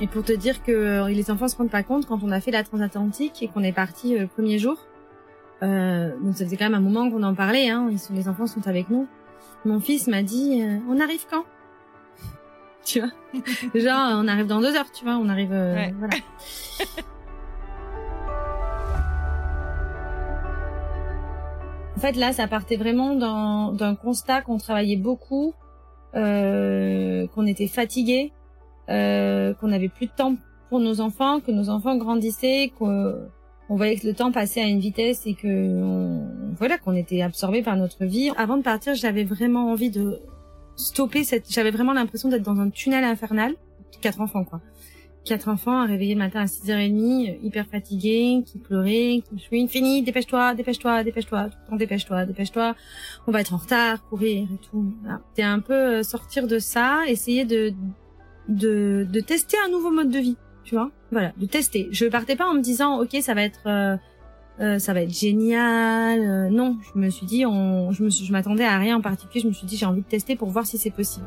Et pour te dire que euh, les enfants se rendent pas compte quand on a fait la transatlantique et qu'on est parti euh, le premier jour. Euh, donc ça faisait quand même un moment qu'on en parlait. Hein, ils sont, les enfants sont avec nous. Mon fils m'a dit euh, "On arrive quand? Tu vois? Genre on arrive dans deux heures. Tu vois On arrive. euh, Ouais. Voilà. En fait, là, ça partait vraiment d'un d'un constat qu'on travaillait beaucoup, euh, qu'on était fatigué, euh, qu'on avait plus de temps pour nos enfants, que nos enfants grandissaient, qu'on on voyait que le temps passait à une vitesse et que voilà qu'on était absorbé par notre vie. Avant de partir, j'avais vraiment envie de stopper cette. J'avais vraiment l'impression d'être dans un tunnel infernal. Quatre enfants quoi. Quatre enfants à réveiller le matin à 6h30, hyper fatigués, qui pleuraient, qui chouinent. Fini, dépêche-toi, dépêche-toi, dépêche-toi, tout dépêche-toi, dépêche-toi. On va être en retard, courir et tout. Voilà. C'était un peu euh, sortir de ça, essayer de de, de tester un nouveau mode de vie, tu vois. Voilà, de tester. Je partais pas en me disant ok ça va être euh, euh, ça va être génial. Euh, non, je me suis dit on, je me je m'attendais à rien en particulier. Je me suis dit j'ai envie de tester pour voir si c'est possible.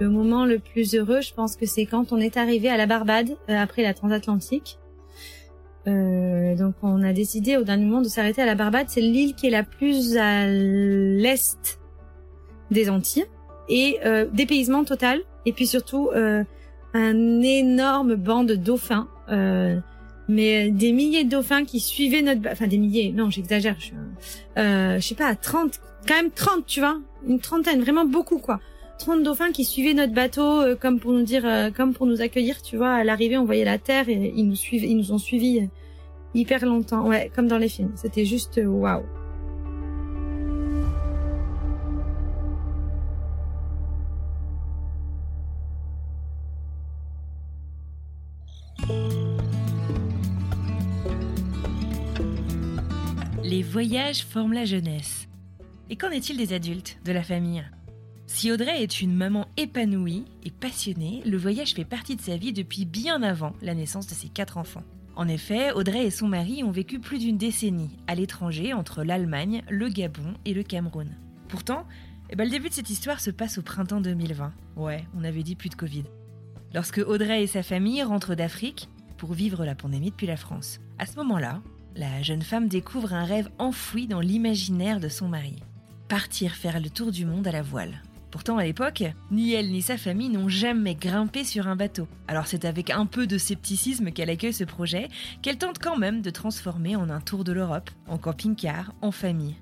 Le moment le plus heureux, je pense que c'est quand on est arrivé à la Barbade euh, après la transatlantique. Euh, donc on a décidé au dernier moment de s'arrêter à la Barbade. C'est l'île qui est la plus à l'est des Antilles et euh, dépaysement total. Et puis surtout euh, un énorme banc de dauphins, euh, mais des milliers de dauphins qui suivaient notre, enfin des milliers, non j'exagère, je, euh, je sais pas, 30, quand même 30, tu vois, une trentaine, vraiment beaucoup quoi. 30 dauphins qui suivaient notre bateau euh, comme pour nous dire, euh, comme pour nous accueillir, tu vois, à l'arrivée on voyait la terre et ils nous suivent, ils nous ont suivis euh, hyper longtemps, ouais, comme dans les films. C'était juste waouh. Les voyages forment la jeunesse. Et qu'en est-il des adultes, de la famille? Si Audrey est une maman épanouie et passionnée, le voyage fait partie de sa vie depuis bien avant la naissance de ses quatre enfants. En effet, Audrey et son mari ont vécu plus d'une décennie à l'étranger entre l'Allemagne, le Gabon et le Cameroun. Pourtant, eh ben, le début de cette histoire se passe au printemps 2020. Ouais, on avait dit plus de Covid. Lorsque Audrey et sa famille rentrent d'Afrique pour vivre la pandémie depuis la France. À ce moment-là, la jeune femme découvre un rêve enfoui dans l'imaginaire de son mari. Partir faire le tour du monde à la voile. Pourtant, à l'époque, ni elle ni sa famille n'ont jamais grimpé sur un bateau. Alors c'est avec un peu de scepticisme qu'elle accueille ce projet, qu'elle tente quand même de transformer en un tour de l'Europe, en camping-car, en famille.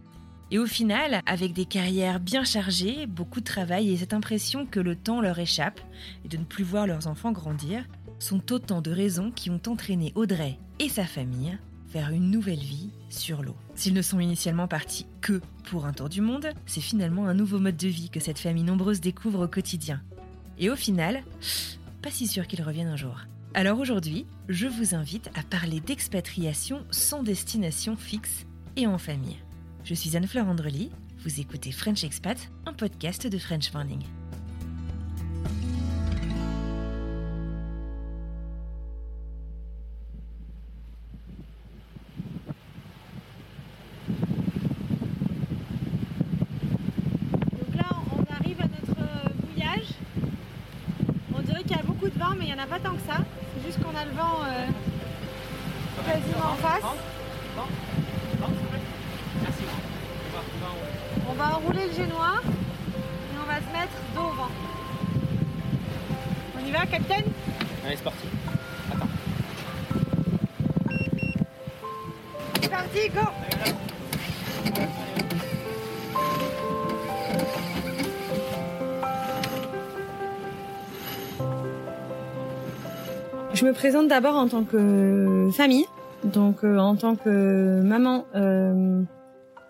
Et au final, avec des carrières bien chargées, beaucoup de travail et cette impression que le temps leur échappe et de ne plus voir leurs enfants grandir, sont autant de raisons qui ont entraîné Audrey et sa famille vers une nouvelle vie sur l'eau. S'ils ne sont initialement partis que pour un tour du monde, c'est finalement un nouveau mode de vie que cette famille nombreuse découvre au quotidien. Et au final, pas si sûr qu'ils reviennent un jour. Alors aujourd'hui, je vous invite à parler d'expatriation sans destination fixe et en famille. Je suis Anne-Fleur Andrely, vous écoutez French Expat, un podcast de French Morning. de vent, mais il n'y en a pas tant que ça. C'est juste qu'on a le vent euh, quasiment en face. On va enrouler le génois et on va se mettre dos au vent. On y va, capitaine? Allez, c'est parti. Attends. C'est parti, go Je me présente d'abord en tant que famille, donc euh, en tant que maman euh,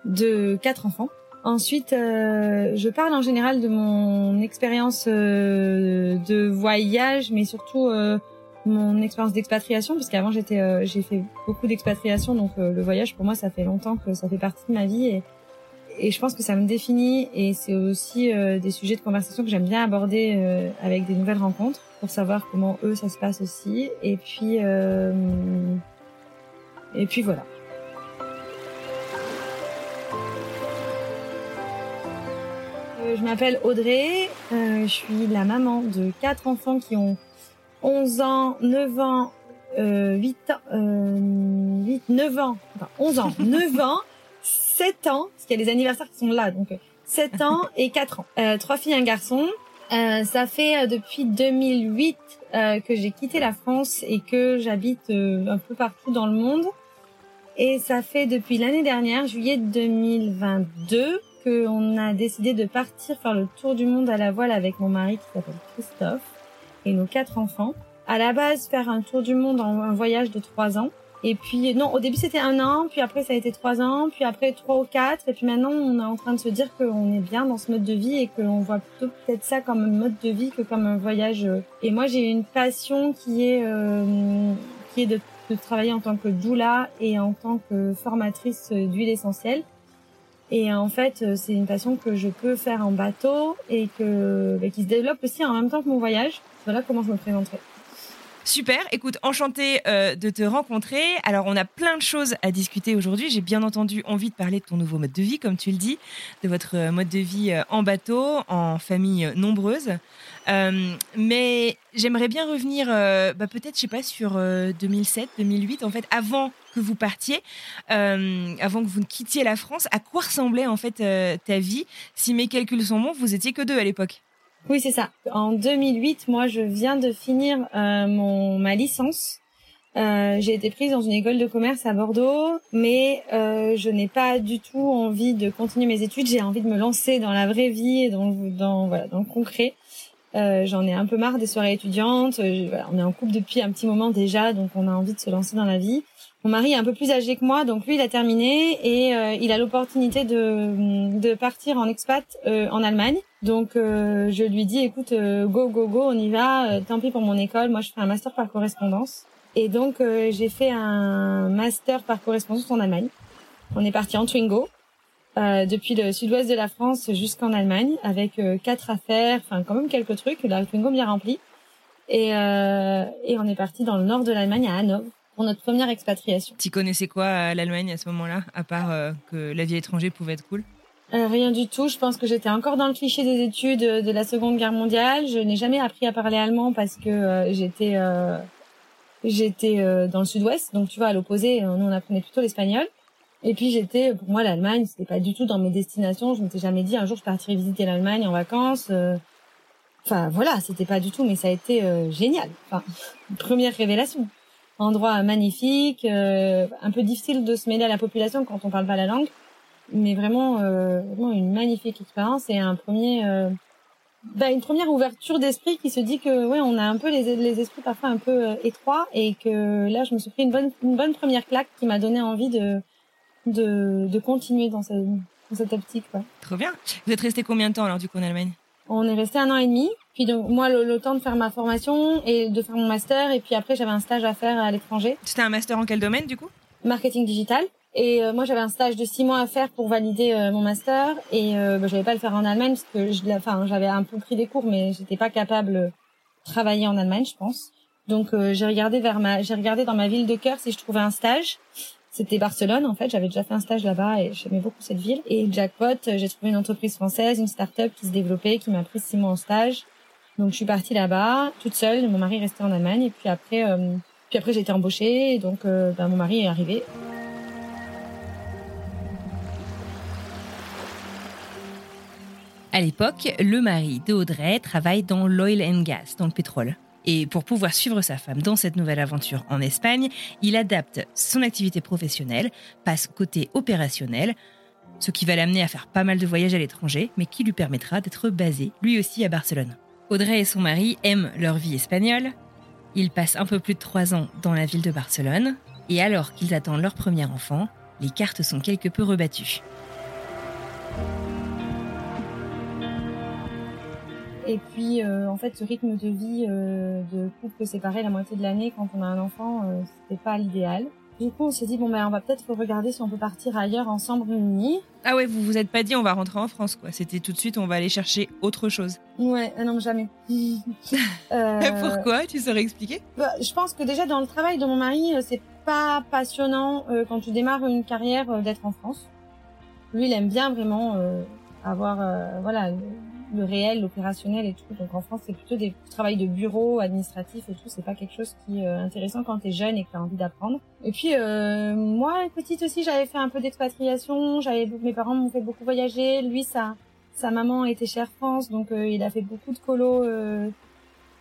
de quatre enfants. Ensuite, euh, je parle en général de mon expérience euh, de voyage, mais surtout euh, mon expérience d'expatriation, parce qu'avant j'étais, euh, j'ai fait beaucoup d'expatriation, donc le voyage pour moi ça fait longtemps que ça fait partie de ma vie et je pense que ça me définit et c'est aussi des sujets de conversation que j'aime bien aborder avec des nouvelles rencontres pour savoir comment eux ça se passe aussi et puis et puis voilà. Euh, je m'appelle Audrey, euh, je suis la maman de quatre enfants qui ont 11 ans, 9 ans, euh, 8 ans, euh, 8, 9 ans, enfin 11 ans, 9 ans, 7 ans, parce qu'il y a les anniversaires qui sont là, donc 7 ans et 4 ans. Euh, trois filles et un garçon. Euh, ça fait depuis 2008 que j'ai quitté la France et que j'habite un peu partout dans le monde. Et ça fait depuis l'année dernière, juillet 2022, qu'on a décidé de partir faire le tour du monde à la voile avec mon mari qui s'appelle Christophe et nos quatre enfants. À la base, faire un tour du monde en un voyage de trois ans. Et puis, non, au début c'était un an, puis après ça a été trois ans, puis après trois ou quatre, et puis maintenant on est en train de se dire qu'on est bien dans ce mode de vie et qu'on voit plutôt peut-être ça comme un mode de vie que comme un voyage. Et moi j'ai une passion qui est euh, qui est de, de travailler en tant que doula et en tant que formatrice d'huile essentielle. Et en fait, c'est une passion que je peux faire en bateau et que bah, qui se développe aussi en même temps que mon voyage. Voilà comment je me présenterai. Super, écoute, enchantée euh, de te rencontrer. Alors, on a plein de choses à discuter aujourd'hui. J'ai bien entendu envie de parler de ton nouveau mode de vie, comme tu le dis, de votre euh, mode de vie euh, en bateau, en famille nombreuse. mais j'aimerais bien revenir, bah, peut-être, je sais pas, sur 2007, 2008, en fait, avant que vous partiez, avant que vous ne quittiez la France. À quoi ressemblait en fait ta vie? Si mes calculs sont bons, vous étiez que deux à l'époque. Oui, c'est ça. En 2008, moi, je viens de finir euh, mon ma licence. Euh, j'ai été prise dans une école de commerce à Bordeaux, mais euh, je n'ai pas du tout envie de continuer mes études. J'ai envie de me lancer dans la vraie vie et dans dans voilà dans le concret. Euh, J'en ai un peu marre des soirées étudiantes. Euh, voilà, on est en couple depuis un petit moment déjà, donc on a envie de se lancer dans la vie. Mon mari est un peu plus âgé que moi, donc lui il a terminé et euh, il a l'opportunité de, de partir en expat euh, en Allemagne. Donc euh, je lui dis écoute go go go on y va. tant pis pour mon école, moi je fais un master par correspondance. Et donc j'ai fait un master par correspondance en Allemagne. On est parti en Twingo depuis le sud-ouest de la France jusqu'en Allemagne avec quatre affaires, enfin quand même quelques trucs, la Twingo bien remplie. Et, et on est parti dans le nord de l'Allemagne à Hanovre pour notre première expatriation. Tu connaissais quoi à l'Allemagne à ce moment-là, à part euh, que la vie à l'étranger pouvait être cool? Euh, Rien du tout. Je pense que j'étais encore dans le cliché des études de la Seconde Guerre mondiale. Je n'ai jamais appris à parler allemand parce que euh, j'étais j'étais dans le Sud-Ouest, donc tu vois à l'opposé, nous on apprenait plutôt l'espagnol. Et puis j'étais, pour moi l'Allemagne, c'était pas du tout dans mes destinations. Je m'étais jamais dit un jour je partirais visiter l'Allemagne en vacances. Enfin voilà, c'était pas du tout, mais ça a été génial. Enfin, première révélation endroit magnifique, euh, un peu difficile de se mêler à la population quand on parle pas la langue, mais vraiment, euh, vraiment une magnifique expérience et un premier, euh, bah, une première ouverture d'esprit qui se dit que ouais, on a un peu les, les esprits parfois un peu euh, étroits et que là, je me suis pris une bonne, une bonne première claque qui m'a donné envie de, de, de continuer dans cette, dans cette optique. Quoi. Trop bien. Vous êtes resté combien de temps alors du coup en Allemagne? On est resté un an et demi. Puis donc moi le, le, temps de faire ma formation et de faire mon master et puis après j'avais un stage à faire à l'étranger. C'était un master en quel domaine du coup? Marketing digital. Et euh, moi j'avais un stage de six mois à faire pour valider euh, mon master et euh, bah, pas le faire en Allemagne parce que je, enfin j'avais un peu pris des cours mais j'étais pas capable de travailler en Allemagne je pense. Donc euh, j'ai regardé vers ma j'ai regardé dans ma ville de cœur si je trouvais un stage c'était Barcelone en fait. J'avais déjà fait un stage là-bas et j'aimais beaucoup cette ville. Et jackpot, j'ai trouvé une entreprise française, une start-up qui se développait, qui m'a pris six mois en stage. Donc je suis partie là-bas toute seule, mon mari restait en Allemagne et puis après euh, puis après j'ai été embauchée et donc euh, ben, mon mari est arrivé. À l'époque, le mari d'Audrey travaille dans l'oil and gas, dans le pétrole. Et pour pouvoir suivre sa femme dans cette nouvelle aventure en Espagne, il adapte son activité professionnelle, passe côté opérationnel, ce qui va l'amener à faire pas mal de voyages à l'étranger, mais qui lui permettra d'être basé lui aussi à Barcelone. Audrey et son mari aiment leur vie espagnole. Ils passent un peu plus de trois ans dans la ville de Barcelone, et alors qu'ils attendent leur premier enfant, les cartes sont quelque peu rebattues. Et puis, euh, en fait, ce rythme de vie euh, de couple séparé la moitié de l'année quand on a un enfant, euh, c'était pas l'idéal. Du coup, on s'est dit bon ben, on va peut-être regarder si on peut partir ailleurs ensemble réunis. Ah ouais, vous vous êtes pas dit on va rentrer en France quoi. C'était tout de suite on va aller chercher autre chose. Ouais, ah non jamais. Pourquoi Tu saurais expliquer? bah, Je pense que déjà dans le travail de mon mari, c'est pas passionnant quand tu démarres une carrière d'être en France. Lui, il aime bien vraiment avoir voilà le réel, l'opérationnel et tout. Donc en France, c'est plutôt des travails de bureau, administratif et tout. C'est pas quelque chose qui est euh, intéressant quand t'es jeune et que t'as envie d'apprendre. Et puis euh, moi, petite aussi, j'avais fait un peu d'expatriation. J'avais mes parents m'ont fait beaucoup voyager. Lui, sa sa maman était Air France, donc euh, il a fait beaucoup de colos euh,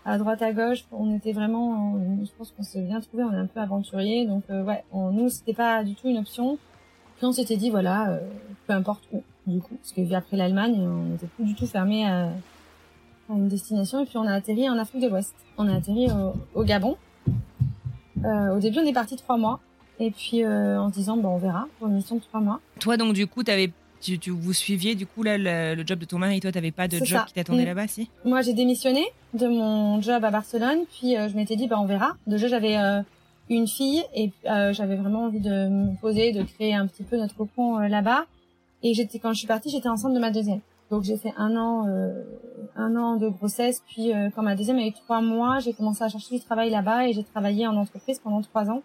à droite à gauche. On était vraiment, je pense qu'on s'est bien trouvé. On est un peu aventurier, donc ouais, on, nous c'était pas du tout une option. Puis on s'était dit voilà, peu importe où du coup, parce que après l'Allemagne, on n'était plus du tout fermé à, une destination. Et puis on a atterri en Afrique de l'Ouest. On a atterri au, Gabon. Euh, au début, on est parti trois mois. Et puis euh, en se disant, bon, on verra pour une mission de trois mois. Toi, donc du coup, avais, tu, tu, vous suiviez du coup là le, job de ton mari. Toi, t'avais pas de job qui t'attendait mm. là-bas, si? Moi, j'ai démissionné de mon job à Barcelone. Puis euh, je m'étais dit, bah on verra. Déjà, j'avais euh, une fille et j'avais vraiment envie de me poser, de créer un petit peu notre cocon là-bas. Et j'étais quand je suis partie, j'étais enceinte de ma deuxième. Donc j'ai fait un an, euh, un an de grossesse. Puis euh, quand ma deuxième a eu trois mois, j'ai commencé à chercher du travail là-bas et j'ai travaillé en entreprise pendant trois ans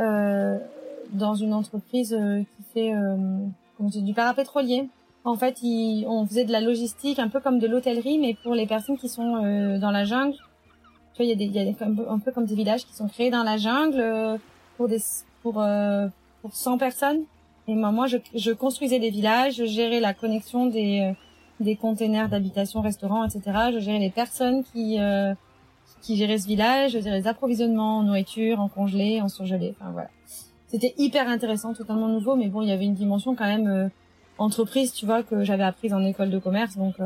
euh, dans une entreprise euh, qui fait euh, du parapétrolier. En fait, on faisait de la logistique, un peu comme de l'hôtellerie, mais pour les personnes qui sont dans la jungle. Tu vois, il y a, des, il y a des, un, peu, comme des villages qui sont créés dans la jungle pour des pour pour 100 personnes et moi, je, je, construisais des villages, je gérais la connexion des, euh, des containers d'habitation, restaurants, etc. Je gérais les personnes qui, euh, qui géraient ce village, je gérais les approvisionnements en nourriture, en congelé, en surgelé. Enfin voilà. C'était hyper intéressant, totalement nouveau, mais bon, il y avait une dimension quand même euh, entreprise, tu vois, que j'avais apprise en école de commerce, donc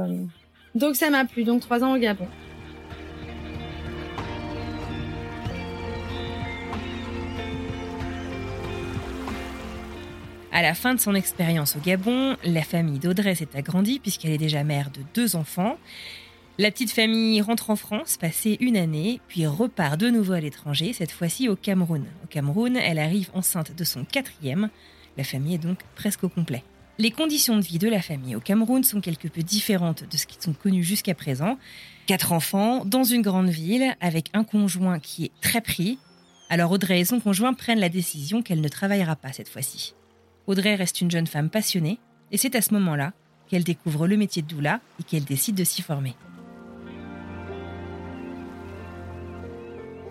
donc ça m'a plu. Donc trois ans au Gabon. À la fin de son expérience au Gabon, la famille d'Audrey s'est agrandie puisqu'elle est déjà mère de deux enfants. La petite famille rentre en France, passer une année, puis repart de nouveau à l'étranger, cette fois-ci au Cameroun. Au Cameroun, elle arrive enceinte de son quatrième. La famille est donc presque au complet. Les conditions de vie de la famille au Cameroun sont quelque peu différentes de ce qui sont connues jusqu'à présent. Quatre enfants, dans une grande ville, avec un conjoint qui est très pris. Alors Audrey et son conjoint prennent la décision qu'elle ne travaillera pas cette fois-ci. Audrey reste une jeune femme passionnée, et c'est à ce moment-là qu'elle découvre le métier de doula et qu'elle décide de s'y former.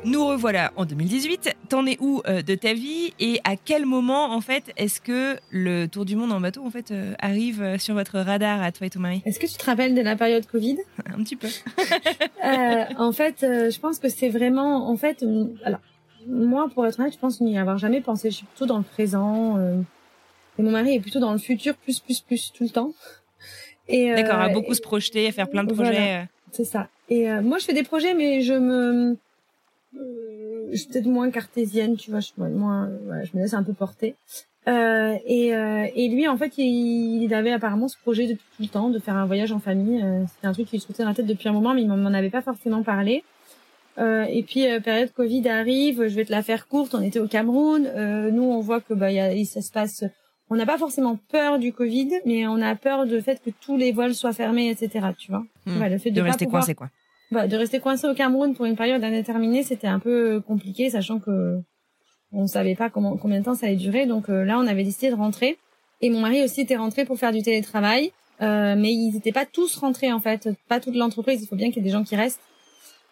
Nous revoilà en 2018. T'en es où euh, de ta vie et à quel moment en fait est-ce que le tour du monde en bateau en fait euh, arrive euh, sur votre radar à toi et ton mari? Est-ce que tu te rappelles de la période Covid? Un petit peu. en fait, je pense que c'est vraiment en fait alors moi pour être honnête, je pense n'y avoir jamais pensé. Je suis plutôt dans le présent. Et mon mari est plutôt dans le futur, plus, plus, plus, tout le temps. Et, euh, D'accord, à beaucoup se projeter, à faire plein de projets. Euh. c'est ça. Et euh, moi, je fais des projets, mais je me... je suis peut-être moins cartésienne, tu vois, je, moins, je me laisse un peu porter. Euh, et, et lui, en fait, il, il, avait apparemment ce projet depuis tout le temps de faire un voyage en famille. C'était un truc qui lui trottait dans la tête depuis un moment, mais il m'en avait pas forcément parlé. Euh, et puis période Covid arrive, je vais te la faire courte. On était au Cameroun. nous, on voit que bah, y a, ça se passe on n'a pas forcément peur du Covid, mais on a peur du fait que tous les vols soient fermés, etc. Tu vois hmm. le fait de, rester coincé, quoi. Bah, de rester coincé au Cameroun pour une période indéterminée, c'était un peu compliqué, sachant que on savait pas comment, combien de temps ça allait durer. Donc euh, là, on avait décidé de rentrer. Et mon mari aussi était rentré pour faire du télétravail, euh, mais ils n'étaient pas tous rentrés en fait, pas toute l'entreprise. Il faut bien qu'il y ait des gens qui restent.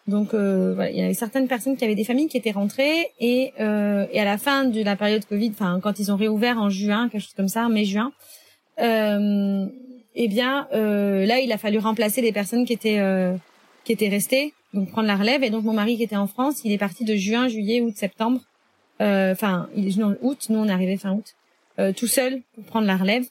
Donc euh, voilà, il y avait certaines personnes qui avaient des familles qui étaient rentrées et, euh, et à la fin de la période Covid, enfin quand ils ont réouvert en juin, quelque chose comme ça, mai-juin, euh, eh bien euh, là il a fallu remplacer les personnes qui étaient euh, qui étaient restées donc prendre la relève. Et donc mon mari qui était en France, il est parti de juin, juillet, août, septembre. Euh, enfin, il est non, août. Nous on est arrivé fin août, euh, tout seul pour prendre la relève.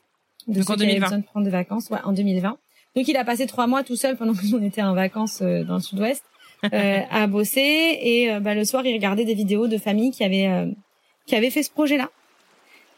De donc en 2020. besoin de prendre des vacances, ouais, en 2020. Donc il a passé trois mois tout seul pendant que nous on était en vacances euh, dans le Sud-Ouest à bosser. Et euh, bah, le soir, il regardait des vidéos de familles qui avaient qui avaient fait ce projet-là.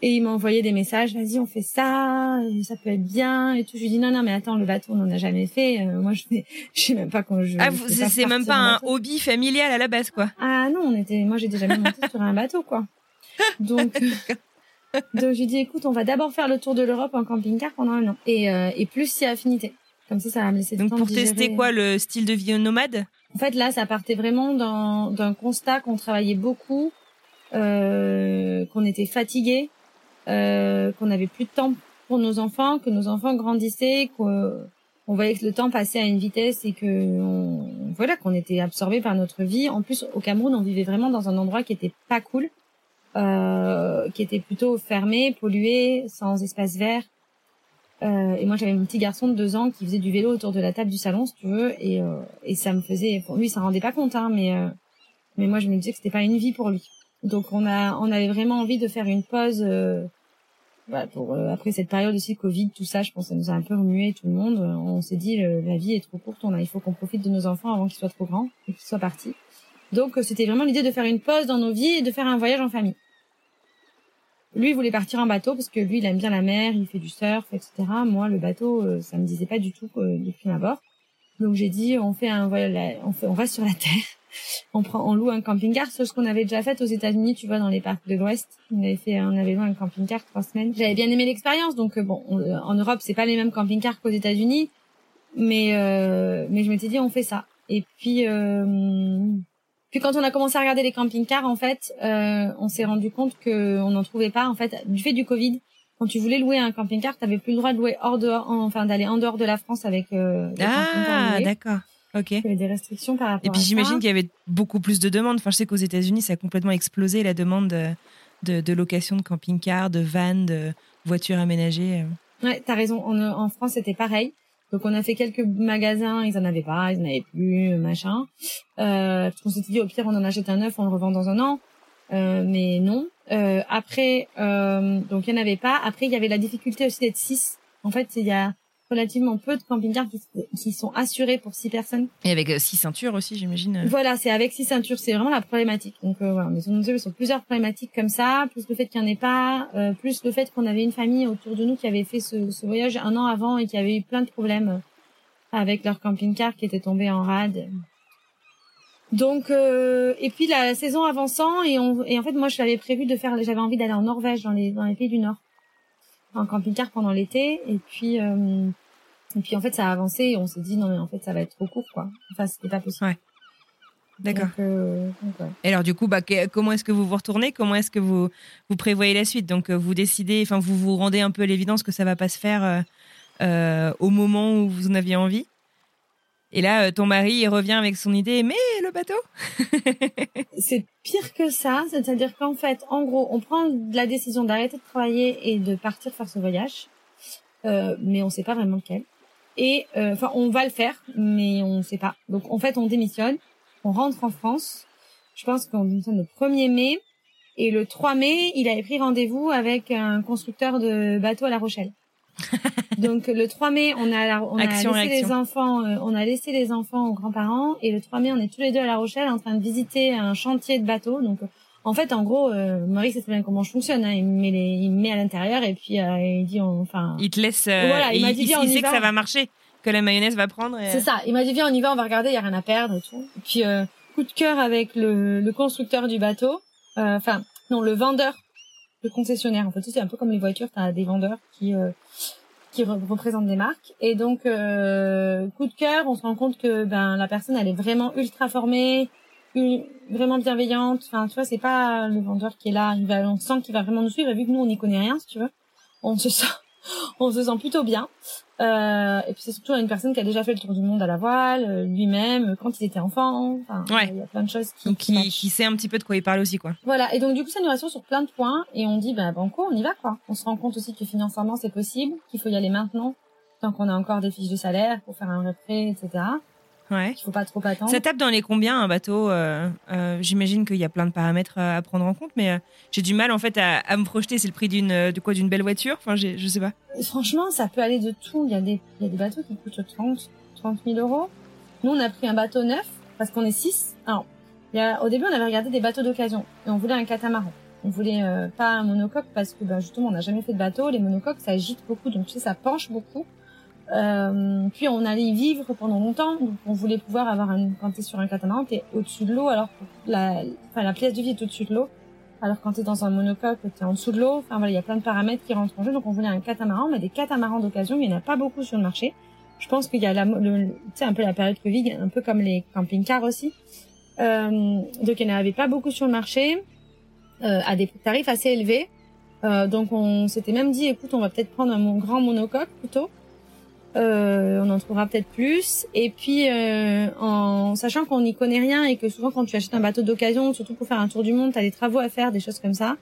Et il m'a envoyé des messages, vas-y, on fait ça, ça peut être bien et tout. Je lui dis non, non, mais attends, le bateau, on n'en a jamais fait. Euh, moi, je sais, je sais même pas quand je. Ah, c'est même pas un hobby familial à la base, quoi. Ah non, on était, moi, j'étais jamais montée sur un bateau, quoi. Donc, euh, donc j'ai dit, écoute, on va d'abord faire le tour de l'Europe en camping-car pendant un an, et euh, et plus si affinité. Comme ça, ça va me laisser Donc temps pour de tester quoi, le style de vie nomade? En fait, là, ça partait vraiment d'un constat qu'on travaillait beaucoup, euh, qu'on était fatigué, euh, qu'on avait plus de temps pour nos enfants, que nos enfants grandissaient, qu'on on voyait que le temps passait à une vitesse et que voilà qu'on était absorbé par notre vie. En plus, au Cameroun, on vivait vraiment dans un endroit qui était pas cool, euh, qui était plutôt fermé, pollué, sans espace vert. Euh, et moi, j'avais mon petit garçon de deux ans qui faisait du vélo autour de la table du salon, si tu veux, et, euh, et ça me faisait, pour lui, ça rendait pas compte, hein, mais euh, mais moi, je me disais que c'était pas une vie pour lui. Donc, on a, on avait vraiment envie de faire une pause. Euh, voilà, pour euh, après cette période aussi Covid, tout ça, je pense, que ça nous a un peu remué tout le monde. On s'est dit, la vie est trop courte, on a, il faut qu'on profite de nos enfants avant qu'ils soient trop grands et qu'ils soient partis. Donc, euh, c'était vraiment l'idée de faire une pause dans nos vies et de faire un voyage en famille. Lui, voulait partir en bateau parce que lui, il aime bien la mer, il fait du surf, etc. Moi, le bateau, euh, ça me disait pas du tout euh, de prime abord. Donc j'ai dit, on fait un voyage, on fait, on reste sur la terre. On prend, on loue un camping-car, c'est ce qu'on avait déjà fait aux États-Unis, tu vois, dans les parcs de l'Ouest. On avait fait, on avait loué un camping-car trois semaines. J'avais bien aimé l'expérience, donc euh, bon, on- en Europe, c'est pas les mêmes camping-cars qu'aux États-Unis, mais euh, mais je m'étais dit, on fait ça. Et puis euh, puis quand on a commencé à regarder les camping-cars, en fait, euh, on s'est rendu compte que on n'en trouvait pas. En fait, du fait du Covid, quand tu voulais louer un camping-car, t'avais plus le droit de louer hors de, enfin d'aller en dehors de la France avec. Euh, camping-cars Ah, d'accord. Ok. Il y avait des restrictions par rapport Et puis j'imagine qu'il y avait beaucoup plus de demandes. Enfin, je sais qu'aux États-Unis, ça a complètement explosé la demande de, de, de location de camping-car, de vannes, de voitures aménagées. Ouais, t'as raison. En, en France, c'était pareil. Donc on a fait quelques magasins, ils en avaient pas, ils en avaient plus, machin. Euh, qu'on s'était dit au pire on en achète un neuf, on le revend dans un an. Euh, mais non. Euh, après, euh, donc il y en avait pas. Après il y avait la difficulté aussi d'être six. En fait, il y a relativement peu de camping-cars qui, qui sont assurés pour six personnes. Et avec euh, six ceintures aussi, j'imagine. Voilà, c'est avec six ceintures, c'est vraiment la problématique. Donc euh, voilà, mais on sur plusieurs problématiques comme ça, plus le fait qu'il n'y en ait pas, euh, plus le fait qu'on avait une famille autour de nous qui avait fait ce, ce voyage un an avant et qui avait eu plein de problèmes euh, avec leur camping-car qui était tombé en rade. Donc euh, et puis la saison avançant et, on, et en fait moi je l'avais prévu de faire, j'avais envie d'aller en Norvège dans les dans les pays du Nord en camping-car pendant l'été et puis euh, et puis en fait ça a avancé et on s'est dit non mais en fait ça va être trop court quoi. Enfin c'était pas possible. Ouais. D'accord. Euh, ouais. Et alors du coup, bah, que- comment est-ce que vous vous retournez? Comment est-ce que vous, vous prévoyez la suite? Donc euh, vous décidez, enfin vous vous rendez un peu à l'évidence que ça va pas se faire euh, au moment où vous en aviez envie. Et là, ton mari il revient avec son idée, mais le bateau C'est pire que ça, c'est-à-dire qu'en fait, en gros, on prend la décision d'arrêter de travailler et de partir faire ce voyage, euh, mais on sait pas vraiment lequel. Et euh, enfin, on va le faire, mais on sait pas. Donc en fait, on démissionne, on rentre en France. Je pense qu'on démissionne le 1er mai. Et le 3 mai, il avait pris rendez-vous avec un constructeur de bateaux à La Rochelle. Donc le 3 mai, on a, la- on a Action, laissé réaction. les enfants, euh, on a laissé les enfants aux grands-parents et le 3 mai, on est tous les deux à La Rochelle en train de visiter un chantier de bateaux. Donc euh, en fait, en gros, euh, Maurice sait très bien comment je fonctionne. Hein. Il me met les, il me met à l'intérieur et puis euh, il dit, on- enfin, Il te laisse. euh, Voilà, il m'a dit, il, viens, on il y sait que ça va marcher, que la mayonnaise va prendre. et- c'est ça. Il m'a dit viens, on y va, on va regarder, il y a rien à perdre et tout. Et puis euh, coup de cœur avec le, le constructeur du bateau. Euh, Enfin, non, le vendeur, le concessionnaire. En fait, c'est un peu comme les voitures, t'as des vendeurs qui euh, qui re- représentent des marques. Et donc euh, coup de cœur, on se rend compte que ben la personne, elle est vraiment ultra formée, vraiment bienveillante. Enfin, tu vois, c'est pas le vendeur qui est là. Il va, on sent qu'il va vraiment nous suivre. Et vu que nous, on n'y connaît rien, si tu veux, on se sent on se sent plutôt bien. Euh, et puis c'est surtout une personne qui a déjà fait le tour du monde à la voile, euh, lui-même, euh, quand il était enfant. Enfin, Ouais. il y a plein de choses qui, Donc, qui qui, sait un petit peu de quoi il parle aussi, quoi. Voilà. Et donc du coup, ça nous rassure sur plein de points. Et on dit, ben banco, on y va quoi. On se rend compte aussi que financièrement c'est possible, qu'il faut y aller maintenant, tant qu'on a encore des fiches de salaire pour faire un prêt, etc. Ouais. Il faut pas trop attendre. Ça tape dans les combien un bateau euh, euh, J'imagine qu'il y a plein de paramètres à, prendre en compte, mais euh, j'ai du mal en fait à, à me projeter. C'est le prix d'une de quoi d'une belle voiture? Enfin, je sais pas. Et franchement, ça peut aller de tout. Il y a des, il y a des bateaux qui coûtent 30, 30 000 euros. Nous, on a pris un bateau neuf parce qu'on est six. Alors, il y a, au début, on avait regardé des bateaux d'occasion et on voulait un catamaran. On voulait pas un monocoque parce que ben, justement, on n'a jamais fait de bateau. Les monocoques, ça agite beaucoup, donc tu sais, ça penche beaucoup. Euh, puis on allait y vivre pendant longtemps, donc on voulait pouvoir avoir un. Quand t'es sur un catamaran, t'es au-dessus de l'eau, alors la, enfin la pièce de vie est au-dessus de l'eau. Alors quand t'es dans un monocoque, t'es en dessous de l'eau. Enfin voilà, il y a plein de paramètres qui rentrent en jeu. Donc on voulait un catamaran, mais des catamarans d'occasion, il y en a pas beaucoup sur le marché. Je pense qu'il y a la, le, un peu la période Covid, un peu comme les camping-cars aussi. Euh, donc il n'y en avait pas beaucoup sur le marché, euh, à des tarifs assez élevés. Euh, donc on s'était même dit, écoute, on va peut-être prendre un grand monocoque plutôt. Euh, on en trouvera peut-être plus. Et puis, euh, en sachant qu'on n'y connaît rien et que souvent quand tu achètes un bateau d'occasion, surtout pour faire un tour du monde, t'as des travaux à faire, des choses comme ça.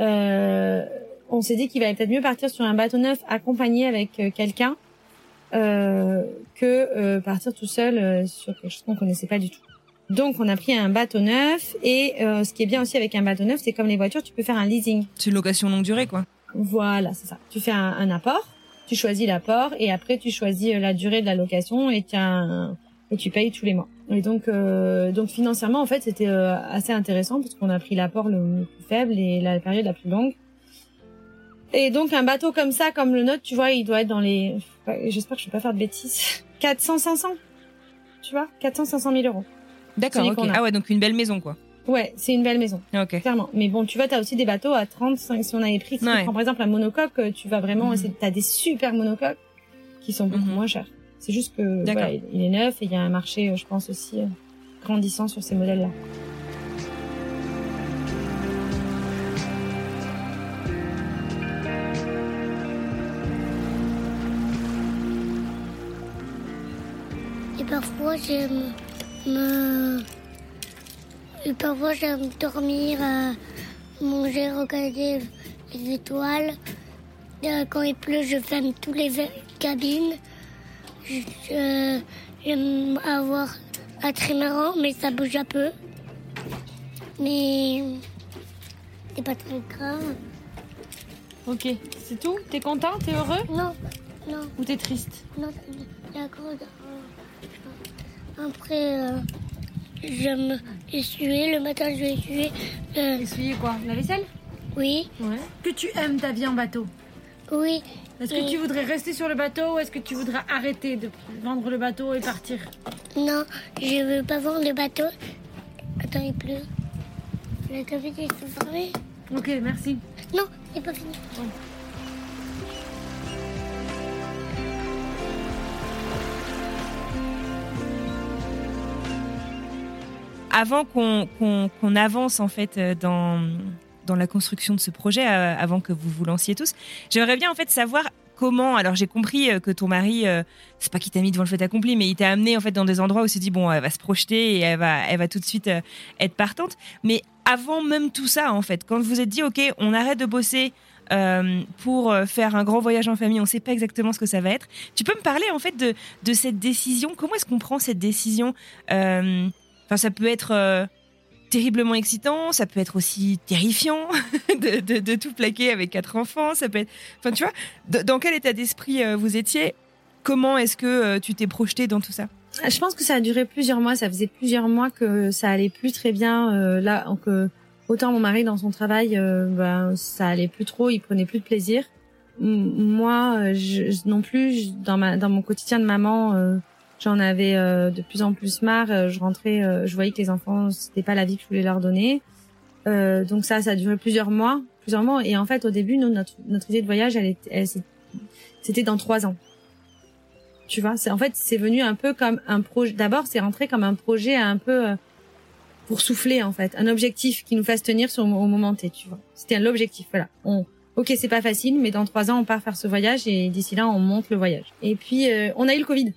Euh, on s'est dit qu'il valait peut-être mieux partir sur un bateau neuf accompagné avec euh, quelqu'un euh, que euh, partir tout seul sur quelque chose qu'on connaissait pas du tout. Donc on a pris un bateau neuf et euh, ce qui est bien aussi avec un bateau neuf, c'est comme les voitures, tu peux faire un leasing. C'est une location longue durée, quoi. Voilà, c'est ça. Tu fais un, un apport, tu choisis l'apport et après tu choisis euh, la durée de la location et tu un- et tu payes tous les mois. Et donc euh, donc financièrement en fait c'était euh, assez intéressant parce qu'on a pris l'apport le, plus faible et la période la plus longue. Et donc un bateau comme ça comme le nôtre, tu vois, il doit être dans les j'espère que je vais pas faire de bêtises. 400 500 tu vois 400 500 000 euros. D'accord. Ah ouais, donc une belle maison, quoi. Ouais, c'est une belle maison. Ok. Clairement. Mais bon, tu vois, t'as aussi des bateaux à 35, si on avait pris, si Ouais. tu prends par exemple un monocoque, euh, tu vas vraiment, Mhm. essayer- t'as des super monocoques qui sont beaucoup Mhm. moins chers. C'est juste que, D'accord. voilà, il- il est neuf et il y a un marché, euh, je pense aussi, euh, grandissant sur ces modèles-là. Et parfois j'aime me. Et parfois j'aime dormir, euh, manger, regarder les étoiles. Euh, Quand il pleut, je ferme toutes les cabines. Je- J'aime avoir un trimaran, mais ça bouge un peu. Mais c'est pas très grave. Ok, c'est tout? T'es content T'es heureux Non, non. Ou t'es triste? Non, d'accord. Après, euh, j'aime essuyer. Le matin, je vais essuyer. Euh, Essuyer quoi La vaisselle? Oui, Ouais. Que tu aimes ta vie en bateau? Oui. Est-ce que tu voudrais rester sur le bateau ou est-ce que tu voudrais arrêter de vendre le bateau et partir? Non, je veux pas vendre le bateau. Attends, il pleut. La cabine est fermée. Ok, merci. Non, c'est pas fini. Avant qu'on avance en fait euh, dans la construction de ce projet, euh, avant que vous vous lanciez tous, j'aimerais bien en fait savoir comment. Alors j'ai compris euh, que ton mari, c'est pas qu'il t'a mis devant le fait accompli, mais il t'a amené en fait dans des endroits où il s'est dit bon, elle va se projeter et elle va tout de suite être partante. Mais avant même tout ça en fait, quand vous vous êtes dit ok, on arrête de bosser. pour faire un grand voyage en famille, on ne sait pas exactement ce que ça va être. Tu peux me parler en fait de, cette décision? Comment est-ce qu'on prend cette décision Enfin, ça peut être euh, terriblement excitant, ça peut être aussi terrifiant de, de- de tout plaquer avec quatre enfants. Ça peut être, enfin, tu vois, dans quel état d'esprit euh, vous étiez? Comment est-ce que euh, tu t'es projeté dans tout ça? Je pense que ça a duré plusieurs mois. Ça faisait plusieurs mois que ça allait plus très bien. euh, là, que autant mon mari dans son travail, ben ça allait plus trop. Il prenait plus de plaisir. Moi, je, non plus. dans ma dans mon quotidien de maman, j'en avais euh, de plus en plus marre. Euh, Je rentrais, euh, je voyais que les enfants, c'était pas la vie que je voulais leur donner. Euh, donc ça, ça a duré plusieurs mois, plusieurs mois. Et en fait, au début, notre notre idée de voyage, elle, elle c'était dans trois ans. Tu vois, c'est en fait c'est venu un peu comme un projet. D'abord, c'est rentré comme un projet un peu euh, pour souffler en fait, un objectif qui nous fasse tenir sur au moment T. Tu vois, c'était l'objectif. Voilà. On, ok, c'est pas facile, mais dans trois ans, on part faire ce voyage et d'ici là, on monte le voyage. Et puis, euh, on a eu le Covid.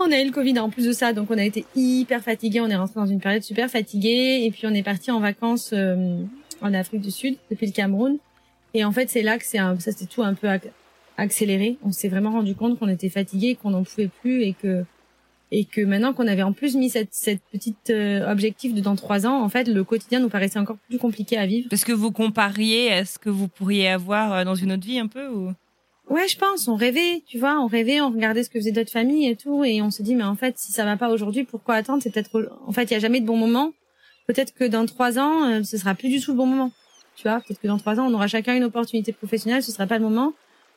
On a eu le Covid en plus de ça, donc on a été hyper fatigué. On est rentré dans une période super fatiguée et puis on est parti en vacances euh, en Afrique du Sud depuis le Cameroun. Et en fait, c'est là que c'est ça c'était tout un peu ac- accéléré. On s'est vraiment rendu compte qu'on était fatigué, qu'on n'en pouvait plus et que et que maintenant qu'on avait en plus mis cette, cette petite euh, objectif de dans trois ans, en fait, le quotidien nous paraissait encore plus compliqué à vivre. Parce que vous compariez à ce que vous pourriez avoir euh, dans une autre vie un peu ou? Ouais, je pense. On rêvait, tu vois, on rêvait, on regardait ce que faisaient d'autres familles et tout, et on se dit mais en fait, si ça va pas aujourd'hui, pourquoi attendre? C'est peut-être, en fait, il y a jamais de bon moment. Peut-être que dans trois ans, euh, ce sera plus du tout le bon moment. Tu vois, peut-être que dans trois ans, on aura chacun une opportunité professionnelle, ce sera pas le moment.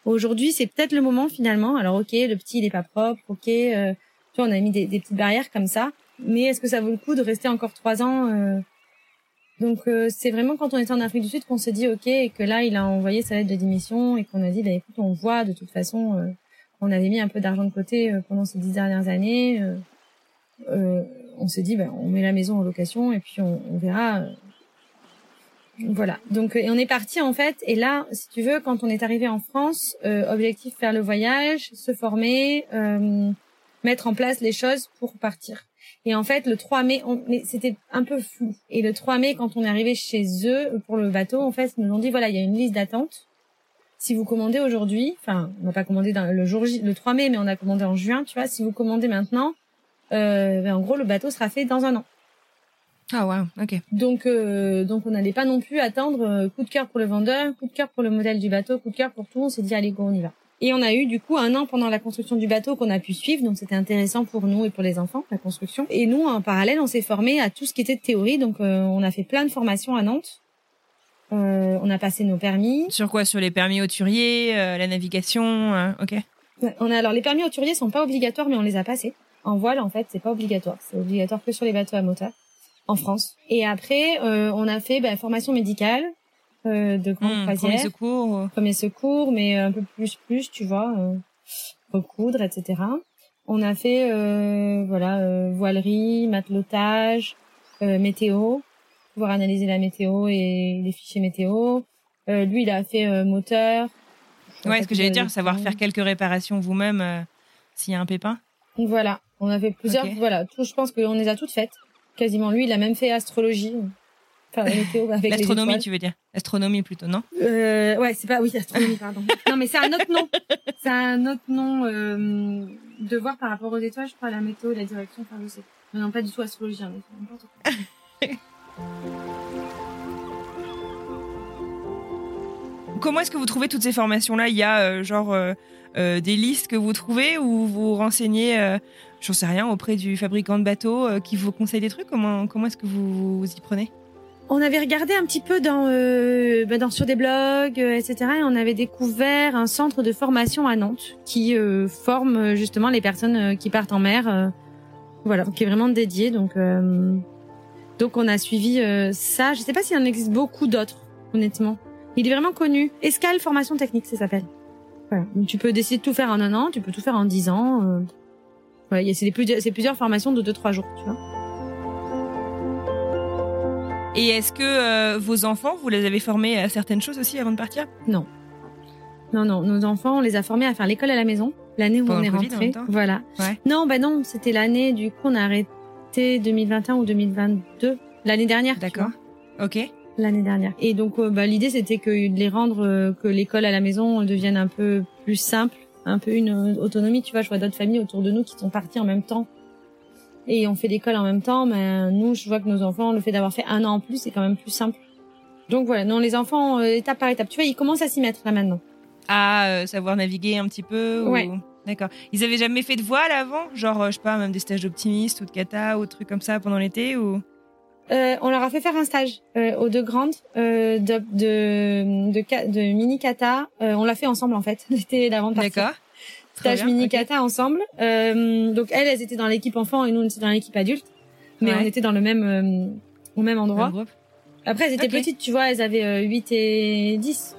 Aujourd'hui, c'est peut-être le moment finalement. Alors ok, le petit il est pas propre, ok. Euh, tu vois, on a mis des, des, petites barrières comme ça. Mais est-ce que ça vaut le coup de rester encore trois ans euh... Donc euh, c'est vraiment quand on était en Afrique du Sud qu'on s'est dit ok et que là il a envoyé sa lettre de démission et qu'on a dit bah écoute on voit de toute façon euh, on avait mis un peu d'argent de côté euh, pendant ces dix dernières années. on s'est dit bah, on met la maison en location et puis on, on verra. Voilà. Donc et on est parti en fait et là si tu veux quand on est arrivé en France objectif faire le voyage, se former mettre en place les choses pour partir. Et en fait, le 3 mai, on... c'était un peu flou. Et le 3 mai, quand on est arrivé chez eux pour le bateau, en fait, ils nous ont dit voilà, il y a une liste d'attente. Si vous commandez aujourd'hui, enfin, on n'a pas commandé dans le jour J, le 3 mai, mais on a commandé en juin, tu vois. Si vous commandez maintenant, euh, ben, en gros, le bateau sera fait dans un an. Ah ouais, ok. Donc, euh, donc on n'allait pas non plus attendre euh, coup de cœur pour le vendeur, coup de cœur pour le modèle du bateau, coup de cœur pour tout. On s'est dit allez go, on y va. Et on a eu du coup un an pendant la construction du bateau qu'on a pu suivre, donc c'était intéressant pour nous et pour les enfants la construction. Et nous en parallèle, on s'est formé à tout ce qui était de théorie, donc euh, on a fait plein de formations à Nantes. Euh, on a passé nos permis. Sur quoi? Sur les permis hauturiers, euh, la navigation, euh, ok. On a alors les permis hauturiers sont pas obligatoires, mais on les a passés. En voile, en fait, c'est pas obligatoire. C'est obligatoire que sur les bateaux à moteur en France. Et après, on a fait bah, formation médicale, euh, de grande mmh, Premier secours. Premier secours, mais un peu plus plus, tu vois, euh, recoudre, etc. On a fait euh, voilà euh, voilerie, matelotage, euh, météo, pouvoir analyser la météo et les fichiers météo. lui, il a fait moteur. Ouais, ce que j'allais dire, savoir faire quelques réparations vous-même s'il y a un pépin. Voilà, on a fait plusieurs. Okay. Voilà, tout, je pense qu'on les a toutes faites. Quasiment. Lui, il a même fait astrologie. L'astronomie, tu veux dire Astronomie plutôt, non euh, Ouais, c'est pas. Oui, astronomie, pardon. non, mais c'est un autre nom. C'est un autre nom euh, de voir par rapport aux étoiles, je crois, la météo, la direction, enfin, je sais. Mais non, pas du tout astrologie, hein, n'importe quoi. Comment est-ce que vous trouvez toutes ces formations-là? Il y a euh, genre euh, des listes que vous trouvez ou vous renseignez, euh, j'en sais rien, auprès du fabricant de bateaux qui vous conseille des trucs? Comment, comment est-ce que vous, vous y prenez? On avait regardé un petit peu dans, euh, bah dans sur des blogs, euh, etc. Et on avait découvert un centre de formation à Nantes qui euh, forme justement les personnes qui partent en mer. voilà, qui est vraiment dédié. Donc, donc on a suivi ça. Je sais pas s'il en existe beaucoup d'autres, honnêtement. Il est vraiment connu. Escale formation technique, ça s'appelle. Voilà. Tu peux décider de tout faire en un an, tu peux tout faire en dix ans. Ouais, c'est plusieurs, plusieurs formations de deux trois jours, tu vois. Et est-ce que euh, vos enfants, vous les avez formés à certaines choses aussi avant de partir? Non. Non, non. Nos enfants, on les a formés à faire l'école à la maison l'année où Pendant on est rentré. Voilà. Ouais. Non, bah non, c'était l'année du coup on a arrêté 2021 ou 2022, l'année dernière. D'accord. Ok. L'année dernière. Et donc euh, bah, l'idée c'était que de les rendre euh, que l'école à la maison devienne un peu plus simple, un peu une autonomie. Tu vois, je vois d'autres familles autour de nous qui sont parties en même temps et on fait l'école en même temps, mais nous, je vois que nos enfants, le fait d'avoir fait un an en plus, c'est quand même plus simple. Donc voilà, non, les enfants, euh, étape par étape. Tu vois, ils commencent à s'y mettre là maintenant. À euh, savoir naviguer un petit peu ou... Ouais. D'accord. Ils avaient jamais fait de voile avant? Genre, euh, je sais pas, même des stages d'optimiste ou de kata ou trucs comme ça pendant l'été ou... Euh, on leur a fait faire un stage euh, aux deux grandes euh, de, de, de, de mini kata. on l'a fait ensemble en fait, l'été d'avant de partir. D'accord. Stage mini kata ensemble. Euh, donc elles, elles étaient dans l'équipe enfant et nous on était dans l'équipe adulte, mais Ouais. on était dans le même euh, au même endroit. Même. Après elles étaient petites, tu vois, elles avaient euh, 8 et 10.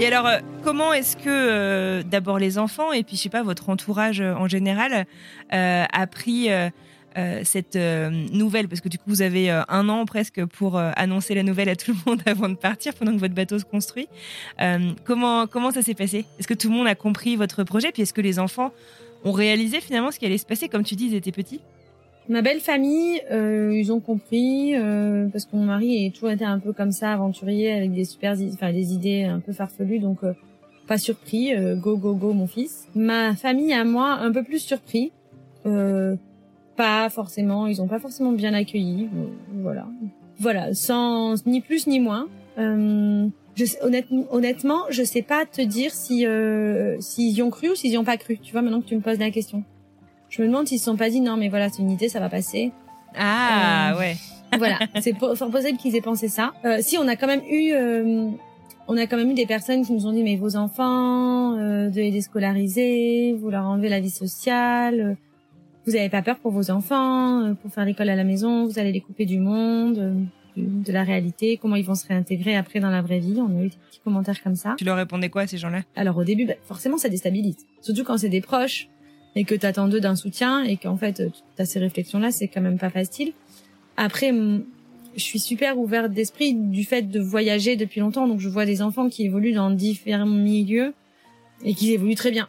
Et alors, euh, comment est-ce que euh, d'abord les enfants et puis je sais pas votre entourage en général a pris euh, cette euh, nouvelle parce que du coup vous avez euh, un an presque pour euh, annoncer la nouvelle à tout le monde avant de partir pendant que votre bateau se construit. Euh, comment comment ça s'est passé? Est-ce que tout le monde a compris votre projet? Puis est-ce que les enfants ont réalisé finalement ce qui allait se passer? Comme tu dis ils étaient petits Ma belle famille, ils ont compris parce que mon mari est toujours été un peu comme ça, aventurier avec des super, enfin des idées un peu farfelues, donc pas surpris. go go go, mon fils. Ma famille à moi, un peu plus surpris. Euh, pas forcément, ils ont pas forcément bien accueilli. euh, voilà, voilà, sans ni plus ni moins. Euh, je honnêtement, honnêtement, je sais pas te dire si euh, s'ils y ont cru ou s'ils y ont pas cru. Tu vois, maintenant que tu me poses la question. Je me demande s'ils se sont pas dit non mais voilà c'est une idée ça va passer. Ah Euh, ouais. voilà, c'est po- fort possible qu'ils aient pensé ça. Euh, si on a quand même eu euh, on a quand même eu des personnes qui nous ont dit mais vos enfants euh, de les déscolariser, vous leur enlevez la vie sociale, euh, vous avez pas peur pour vos enfants, euh, pour faire l'école à la maison, vous allez les couper du monde, euh, de la réalité, comment ils vont se réintégrer après dans la vraie vie? On a eu des petits commentaires comme ça. Tu leur répondais quoi à ces gens-là? Alors au début, bah, forcément, ça déstabilise. Surtout quand c'est des proches et que t'attends d'eux d'un soutien et qu'en fait, euh, t'as ces réflexions-là, c'est quand même pas facile. Après, je suis super ouverte d'esprit du fait de voyager depuis longtemps, donc je vois des enfants qui évoluent dans différents milieux et qui évoluent très bien.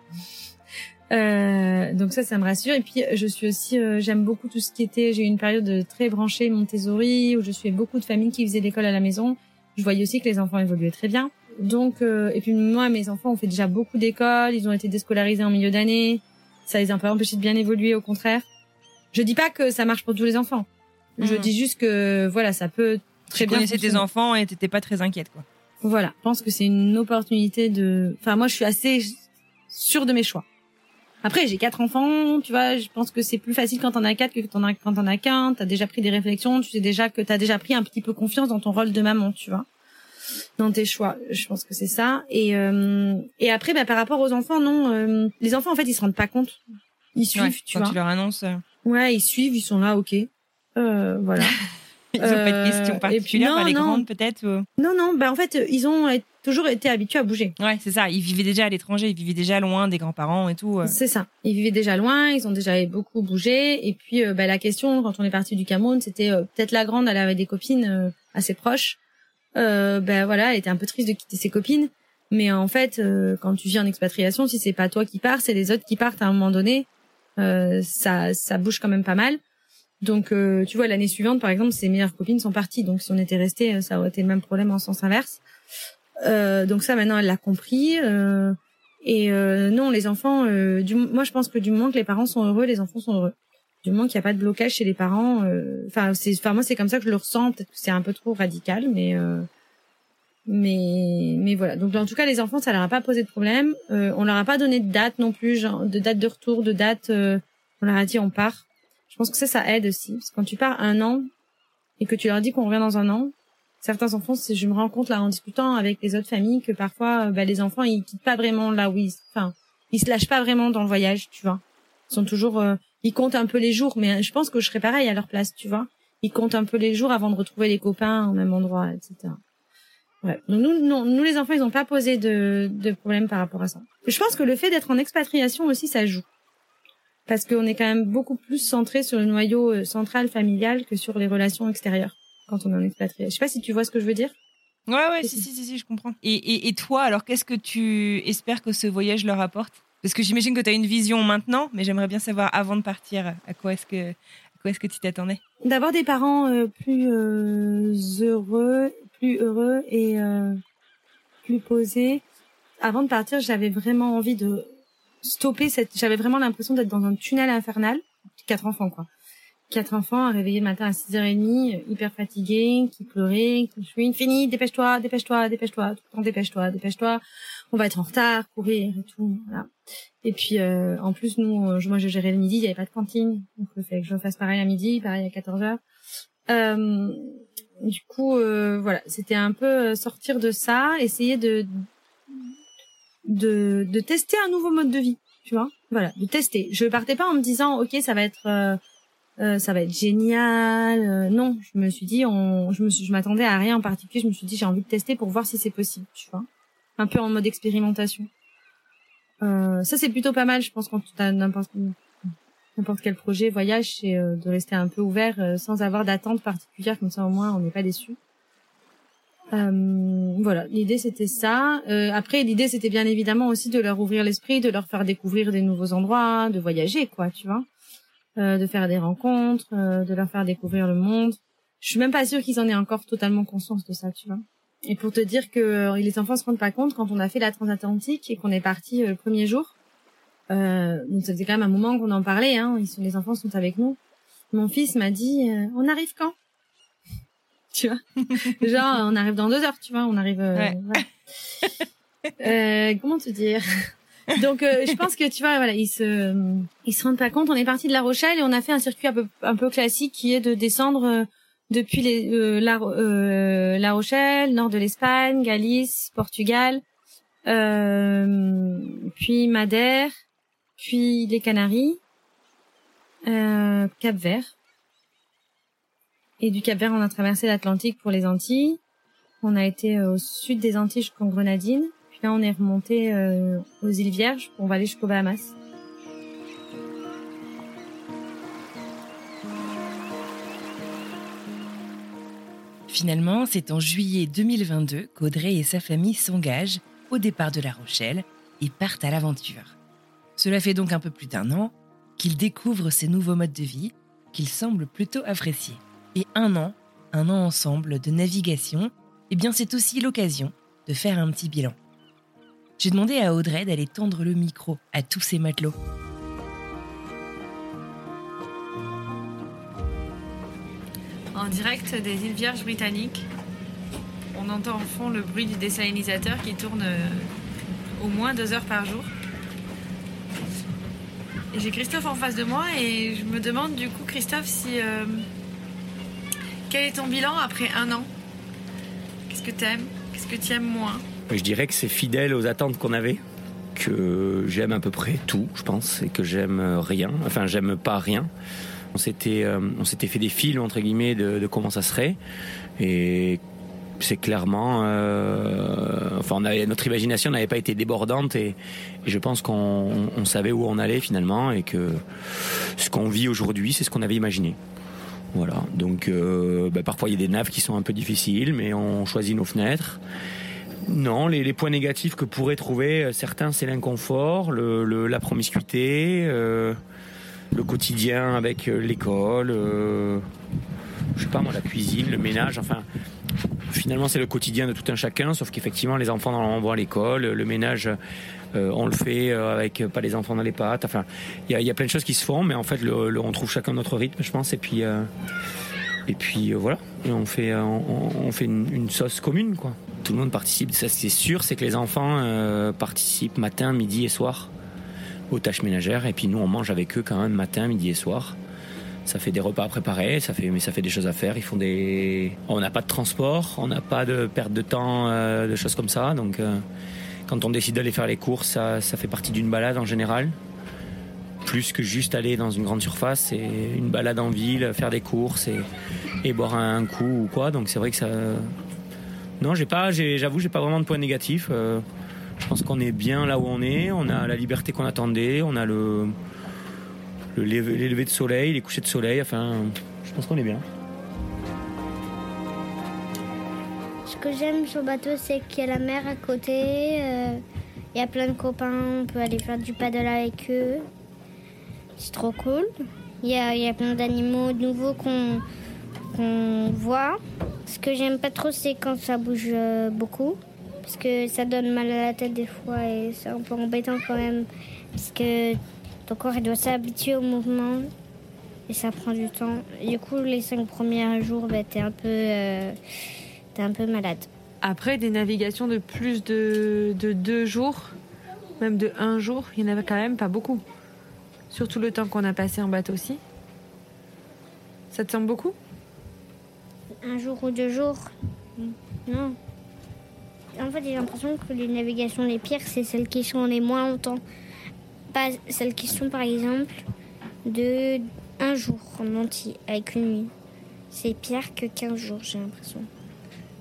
Euh, donc ça, ça me rassure. Et puis, je suis aussi, euh, j'aime beaucoup tout ce qui était. J'ai eu une période très branchée Montessori où je suis beaucoup de familles qui faisaient l'école à la maison. Je voyais aussi que les enfants évoluaient très bien. Donc, euh, et puis moi, mes enfants ont fait déjà beaucoup d'écoles. Ils ont été déscolarisés en milieu d'année. Ça les a pas empêchés de bien évoluer, au contraire. Je dis pas que ça marche pour tous les enfants. Je Mhm. dis juste que voilà, ça peut très Tu bien. connaissais tes enfants et t'étais pas très inquiète quoi. Voilà, je pense que c'est une opportunité de. Enfin, moi, je suis assez sûre de mes choix. Après, j'ai quatre enfants, tu vois. Je pense que c'est plus facile quand t'en as quatre que quand t'en as quand t'en as qu'un. T'as déjà pris des réflexions, tu sais déjà que t'as déjà pris un petit peu confiance dans ton rôle de maman, tu vois, dans tes choix. Je pense que c'est ça. Et euh, et après, bah, par rapport aux enfants, non. euh, les enfants, en fait, ils se rendent pas compte. Ils suivent, Ouais, tu quand vois. tu leur annonces, euh, Ouais, ils suivent, ils sont là, ok. Euh, voilà. ils ont pas Euh, de questions et particulières, pas les non, non. grandes peut-être. ou- non, non, bah en fait, euh, ils ont euh, toujours été habitués à bouger. Ouais, c'est ça. Ils vivaient déjà à l'étranger, ils vivaient déjà loin des grands-parents et tout. euh. C'est ça. Ils vivaient déjà loin, ils ont déjà beaucoup bougé. Et puis, euh, bah, la question, quand on est parti du Cameroun, c'était euh, peut-être la grande, elle avait des copines euh, assez proches. Euh, ben voilà, elle était un peu triste de quitter ses copines. Mais en fait, euh, quand tu vis en expatriation, si c'est pas toi qui pars, c'est les autres qui partent à un moment donné. Euh, ça, ça bouge quand même pas mal. Donc, euh, tu vois, l'année suivante, par exemple, ses meilleures copines sont parties. Donc, si on était resté, ça aurait été le même problème en sens inverse. Euh, donc ça, maintenant, elle l'a compris. Euh, et euh, non, les enfants, euh, du, moi, je pense que du moment que les parents sont heureux, les enfants sont heureux. Du moment qu'il n'y a pas de blocage chez les parents, euh, enfin, c'est, enfin, moi, c'est comme ça que je le ressens. Peut-être que c'est un peu trop radical, mais, euh, mais, mais voilà. Donc, en tout cas, les enfants, ça leur a pas posé de problème. On leur a pas donné de date non plus, genre, de date de retour, de date. on leur a dit on part. Je pense que ça, ça aide aussi, parce que quand tu pars un an et que tu leur dis qu'on revient dans un an, certains enfants, je me rends compte là en discutant avec les autres familles que parfois, euh, bah, les enfants, ils quittent pas vraiment là où ils, enfin, ils se lâchent pas vraiment dans le voyage, tu vois. Ils sont toujours, euh, ils comptent un peu les jours, mais je pense que je serais pareil à leur place, tu vois. Ils comptent un peu les jours avant de retrouver les copains au même endroit, etc. Ouais. Donc nous, non, nous les enfants, ils ont pas posé de, de problème par rapport à ça. Je pense que le fait d'être en expatriation aussi, ça joue. Parce qu'on est quand même beaucoup plus centré sur le noyau euh, central familial que sur les relations extérieures quand on est en expatriation. Je sais pas si tu vois ce que je veux dire. Ouais, ouais, si, si. si, si, si, je comprends. Et, et, et toi, alors, qu'est-ce que tu espères que ce voyage leur apporte? Parce que j'imagine que tu as une vision maintenant, mais j'aimerais bien savoir avant de partir, à quoi est-ce que, à quoi est-ce que tu t'attendais? D'avoir des parents euh, plus euh, heureux, plus heureux et euh, plus posés. Avant de partir, j'avais vraiment envie de stopper cette. J'avais vraiment l'impression d'être dans un tunnel infernal. Quatre enfants, quoi. Quatre enfants à réveiller le matin à 6h30, euh, hyper fatigués, qui pleuraient, qui criaient fini, dépêche-toi, dépêche-toi, dépêche-toi, tout le temps dépêche-toi, dépêche-toi. On va être en retard, courir et tout. Voilà. Et puis euh, en plus nous, euh, moi je gérais le midi, il y avait pas de cantine, donc il fallait que je fasse pareil à midi, pareil à 14 h Euh, du coup, euh, voilà, c'était un peu euh, sortir de ça, essayer de de de tester un nouveau mode de vie, tu vois. Voilà, de tester. Je partais pas en me disant ok ça va être euh, ça va être génial. Euh, non, je me suis dit on, je me suis, je m'attendais à rien en particulier. Je me suis dit j'ai envie de tester pour voir si c'est possible, tu vois. Un peu en mode expérimentation. Euh, ça c'est plutôt pas mal, je pense quand tu as n'importe n'importe quel projet, voyage, c'est euh, de rester un peu ouvert euh, sans avoir d'attente particulière, comme ça au moins on n'est pas déçu. Euh, voilà, l'idée c'était ça. Après, l'idée c'était bien évidemment aussi de leur ouvrir l'esprit, de leur faire découvrir des nouveaux endroits, de voyager, quoi, tu vois. De faire des rencontres, de leur faire découvrir le monde. Je suis même pas sûre qu'ils en aient encore totalement conscience de ça, tu vois. Et pour te dire que les enfants se rendent pas compte quand on a fait la transatlantique et qu'on est parti le premier jour. Euh, donc ça faisait quand même un moment qu'on en parlait. Hein, ils sont, les enfants sont avec nous. Mon fils m'a dit, on arrive quand? Tu vois? Genre, on arrive dans deux heures, tu vois. On arrive. Euh, euh, comment te dire? Donc, euh, je pense que tu vois, voilà, ils se, ils se rendent pas compte. On est parti de La Rochelle et on a fait un circuit un peu, un peu classique qui est de descendre euh, depuis les, euh, la, la Rochelle, nord de l'Espagne, Galice, Portugal, puis Madère, puis les Canaries, Cap Vert. Et du Cap Vert, on a traversé l'Atlantique pour les Antilles. On a été au sud des Antilles jusqu'en Grenadine. Là, on est remonté euh, aux îles Vierges. On va aller jusqu'aux Bahamas. Finalement, c'est en juillet 2022 qu'Audrey et sa famille s'engagent au départ de La Rochelle et partent à l'aventure. Cela fait donc un peu plus d'un an qu'ils découvrent ces nouveaux modes de vie qu'ils semblent plutôt apprécier. Et un an, un an ensemble de navigation, eh bien c'est aussi l'occasion de faire un petit bilan. J'ai demandé à Audrey d'aller tendre le micro à tous ces matelots. En direct des îles Vierges britanniques, on entend en fond le bruit du désalinisateur qui tourne euh, au moins deux heures par jour. J'ai Christophe en face de moi et je me demande du coup, Christophe, si. Euh, quel est ton bilan après un an? Qu'est-ce que tu aimes Qu'est-ce que tu aimes moins? Je dirais que c'est fidèle aux attentes qu'on avait, que j'aime à peu près tout, je pense, et que j'aime rien. Enfin, j'aime pas rien. On s'était, euh, on s'était fait des films entre guillemets de, comment ça serait, et c'est clairement, euh, enfin, notre imagination n'avait pas été débordante et, je pense qu'on savait où on allait finalement et que ce qu'on vit aujourd'hui, c'est ce qu'on avait imaginé. Voilà. Donc, euh, bah, parfois il y a des naves qui sont un peu difficiles, mais on choisit nos fenêtres. Non, les, points négatifs que pourraient trouver euh, certains, c'est l'inconfort, le, la promiscuité, euh, le quotidien avec euh, l'école, je sais pas moi, la cuisine, le ménage, enfin. Finalement, c'est le quotidien de tout un chacun, sauf qu'effectivement, les enfants on à l'école, le ménage, on le fait avec pas les enfants dans les pattes. Enfin, il y a, plein de choses qui se font, mais en fait, on trouve chacun notre rythme, je pense, et puis. voilà, et on fait, on, fait une, une, sauce commune, quoi tout le monde participe. Ça, c'est sûr, c'est que les enfants euh, participent matin, midi et soir aux tâches ménagères. Et puis nous, on mange avec eux quand même matin, midi et soir. Ça fait des repas à préparer, ça fait, mais ça fait des choses à faire. Ils font des. On n'a pas de transport, on n'a pas de perte de temps, euh, de choses comme ça. Donc, euh, quand on décide d'aller faire les courses, ça, fait partie d'une balade en général. Plus que juste aller dans une grande surface, c'est une balade en ville, faire des courses et, et boire un coup ou quoi. Donc c'est vrai que ça, non, j'ai pas, j'avoue, j'ai pas vraiment de points négatifs. Euh, je pense qu'on est bien là où on est. On a la liberté qu'on attendait. On a le, le levées de soleil, les couchers de soleil. Enfin, je pense qu'on est bien. Ce que j'aime sur le bateau, c'est qu'il y a la mer à côté. Euh, il y a plein de copains. On peut aller faire du paddle avec eux. C'est trop cool. Il y a, y a plein d'animaux nouveaux qu'on qu'on voit. Ce que j'aime pas trop, c'est quand ça bouge euh, beaucoup. Parce que ça donne mal à la tête des fois et c'est un peu embêtant quand même. Parce que ton corps il doit s'habituer au mouvement et ça prend du temps. du coup, les cinq premiers jours, bah, t'es un, peu, euh, un peu malade. Après des navigations de plus de, de deux jours, même de un jour, il n'y en avait quand même pas beaucoup. Surtout le temps qu'on a passé en bateau aussi. Ça te semble beaucoup? Un jour ou deux jours. Non. En fait, j'ai l'impression que les navigations les pires, c'est celles qui sont les moins longtemps. Pas celles qui sont, par exemple, de un jour en entier, avec une nuit. C'est pire que 15 jours, j'ai l'impression.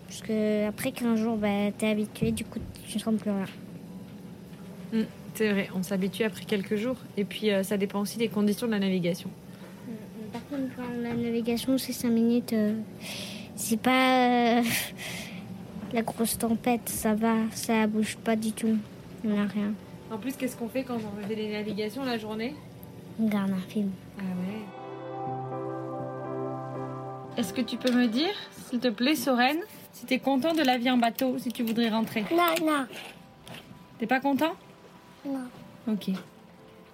Parce que après 15 jours, bah, t'es habitué, du coup, tu ne sens plus rien. Mm, c'est vrai, on s'habitue après quelques jours. Et puis, euh, ça dépend aussi des conditions de la navigation. Par contre, quand la navigation, c'est 5 minutes, euh, c'est pas euh, la grosse tempête, ça va, ça bouge pas du tout. On n'a rien. En plus, qu'est-ce qu'on fait quand on fait des navigations la journée? On regarde un film. Ah ouais. Est-ce que tu peux me dire, s'il te plaît, Soren, si t'es content de la vie en bateau, si tu voudrais rentrer? Non, non, T'es pas content? Non. Ok.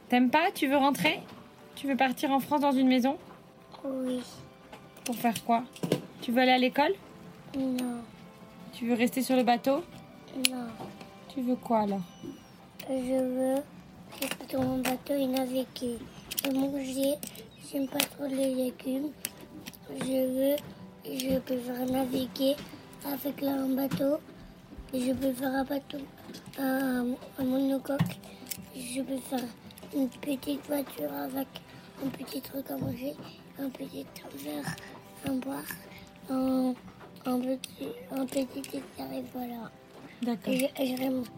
T'aimes pas? Tu veux rentrer? Tu veux partir en France dans une maison? Oui, Pour faire quoi? Tu veux aller à l'école? Non, Tu veux rester sur le bateau? Non. Tu veux quoi alors? Je veux rester sur mon bateau et naviguer. Et manger, j'aime pas trop les légumes. Je veux, je peux faire naviguer avec un bateau. Je peux faire un bateau, un, un monocoque. Je peux faire une petite voiture avec un petit truc à manger, un petit verre à boire, un, un petit, un petit et voilà. D'accord. Et je- et je remonte.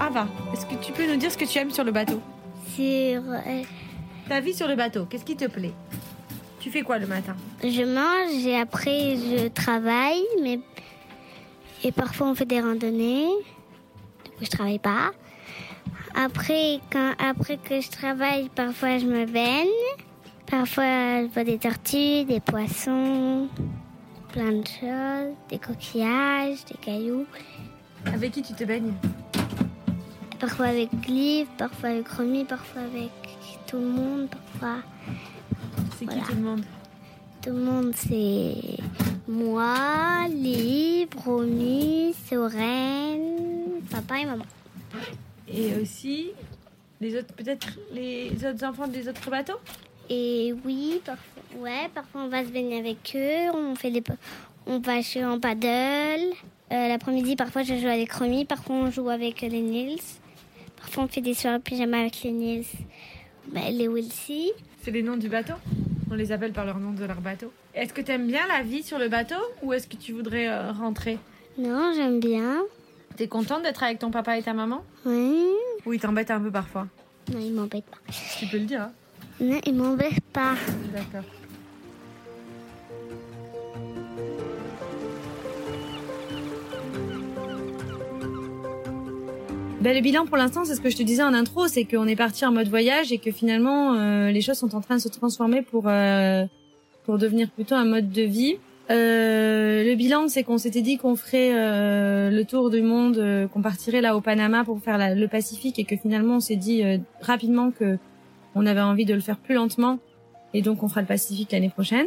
Ava, est-ce que tu peux nous dire ce que tu aimes sur le bateau? Sur, euh, Ta vie sur le bateau, qu'est-ce qui te plaît? Tu fais quoi le matin? je mange et après je travaille, mais et parfois on fait des randonnées. Du coup, je travaille pas. Après, quand après que je travaille, parfois je me baigne. Parfois, je vois des tortues, des poissons, plein de choses, des coquillages, des cailloux. Avec qui tu te baignes? Parfois avec Liv, parfois avec Romy, parfois avec tout le monde, parfois. C'est Voilà. qui tout le monde? Tout le monde, c'est moi, Liv, Romy, Soren, papa et maman. Et aussi les autres, peut-être les autres enfants des autres bateaux? Et oui, parfois, ouais, parfois on va se baigner avec eux, on fait des, on va jouer en paddle. Euh, L'après-midi, parfois je joue avec Romy, parfois on joue avec les Nils. Parfois on fait des soirées pyjama avec les Nils, bah, les Wilsey. C'est les noms du bateau? On les appelle par leur nom de leur bateau. Est-ce que tu aimes bien la vie sur le bateau ou est-ce que tu voudrais euh, rentrer? Non, j'aime bien. T'es contente d'être avec ton papa et ta maman? Oui. Ou ils t'embêtent un peu parfois Non, il m'embête pas. Tu peux le dire. Hein Non, il m'embête pas. D'accord. Ben, le bilan pour l'instant, c'est ce que je te disais en intro, c'est qu'on est parti en mode voyage et que finalement euh, les choses sont en train de se transformer pour euh, pour devenir plutôt un mode de vie. Euh, le bilan, c'est qu'on s'était dit qu'on ferait euh, le tour du monde, euh, qu'on partirait là au Panama pour faire le Pacifique et que finalement on s'est dit euh, rapidement que on avait envie de le faire plus lentement et donc on fera le Pacifique l'année prochaine.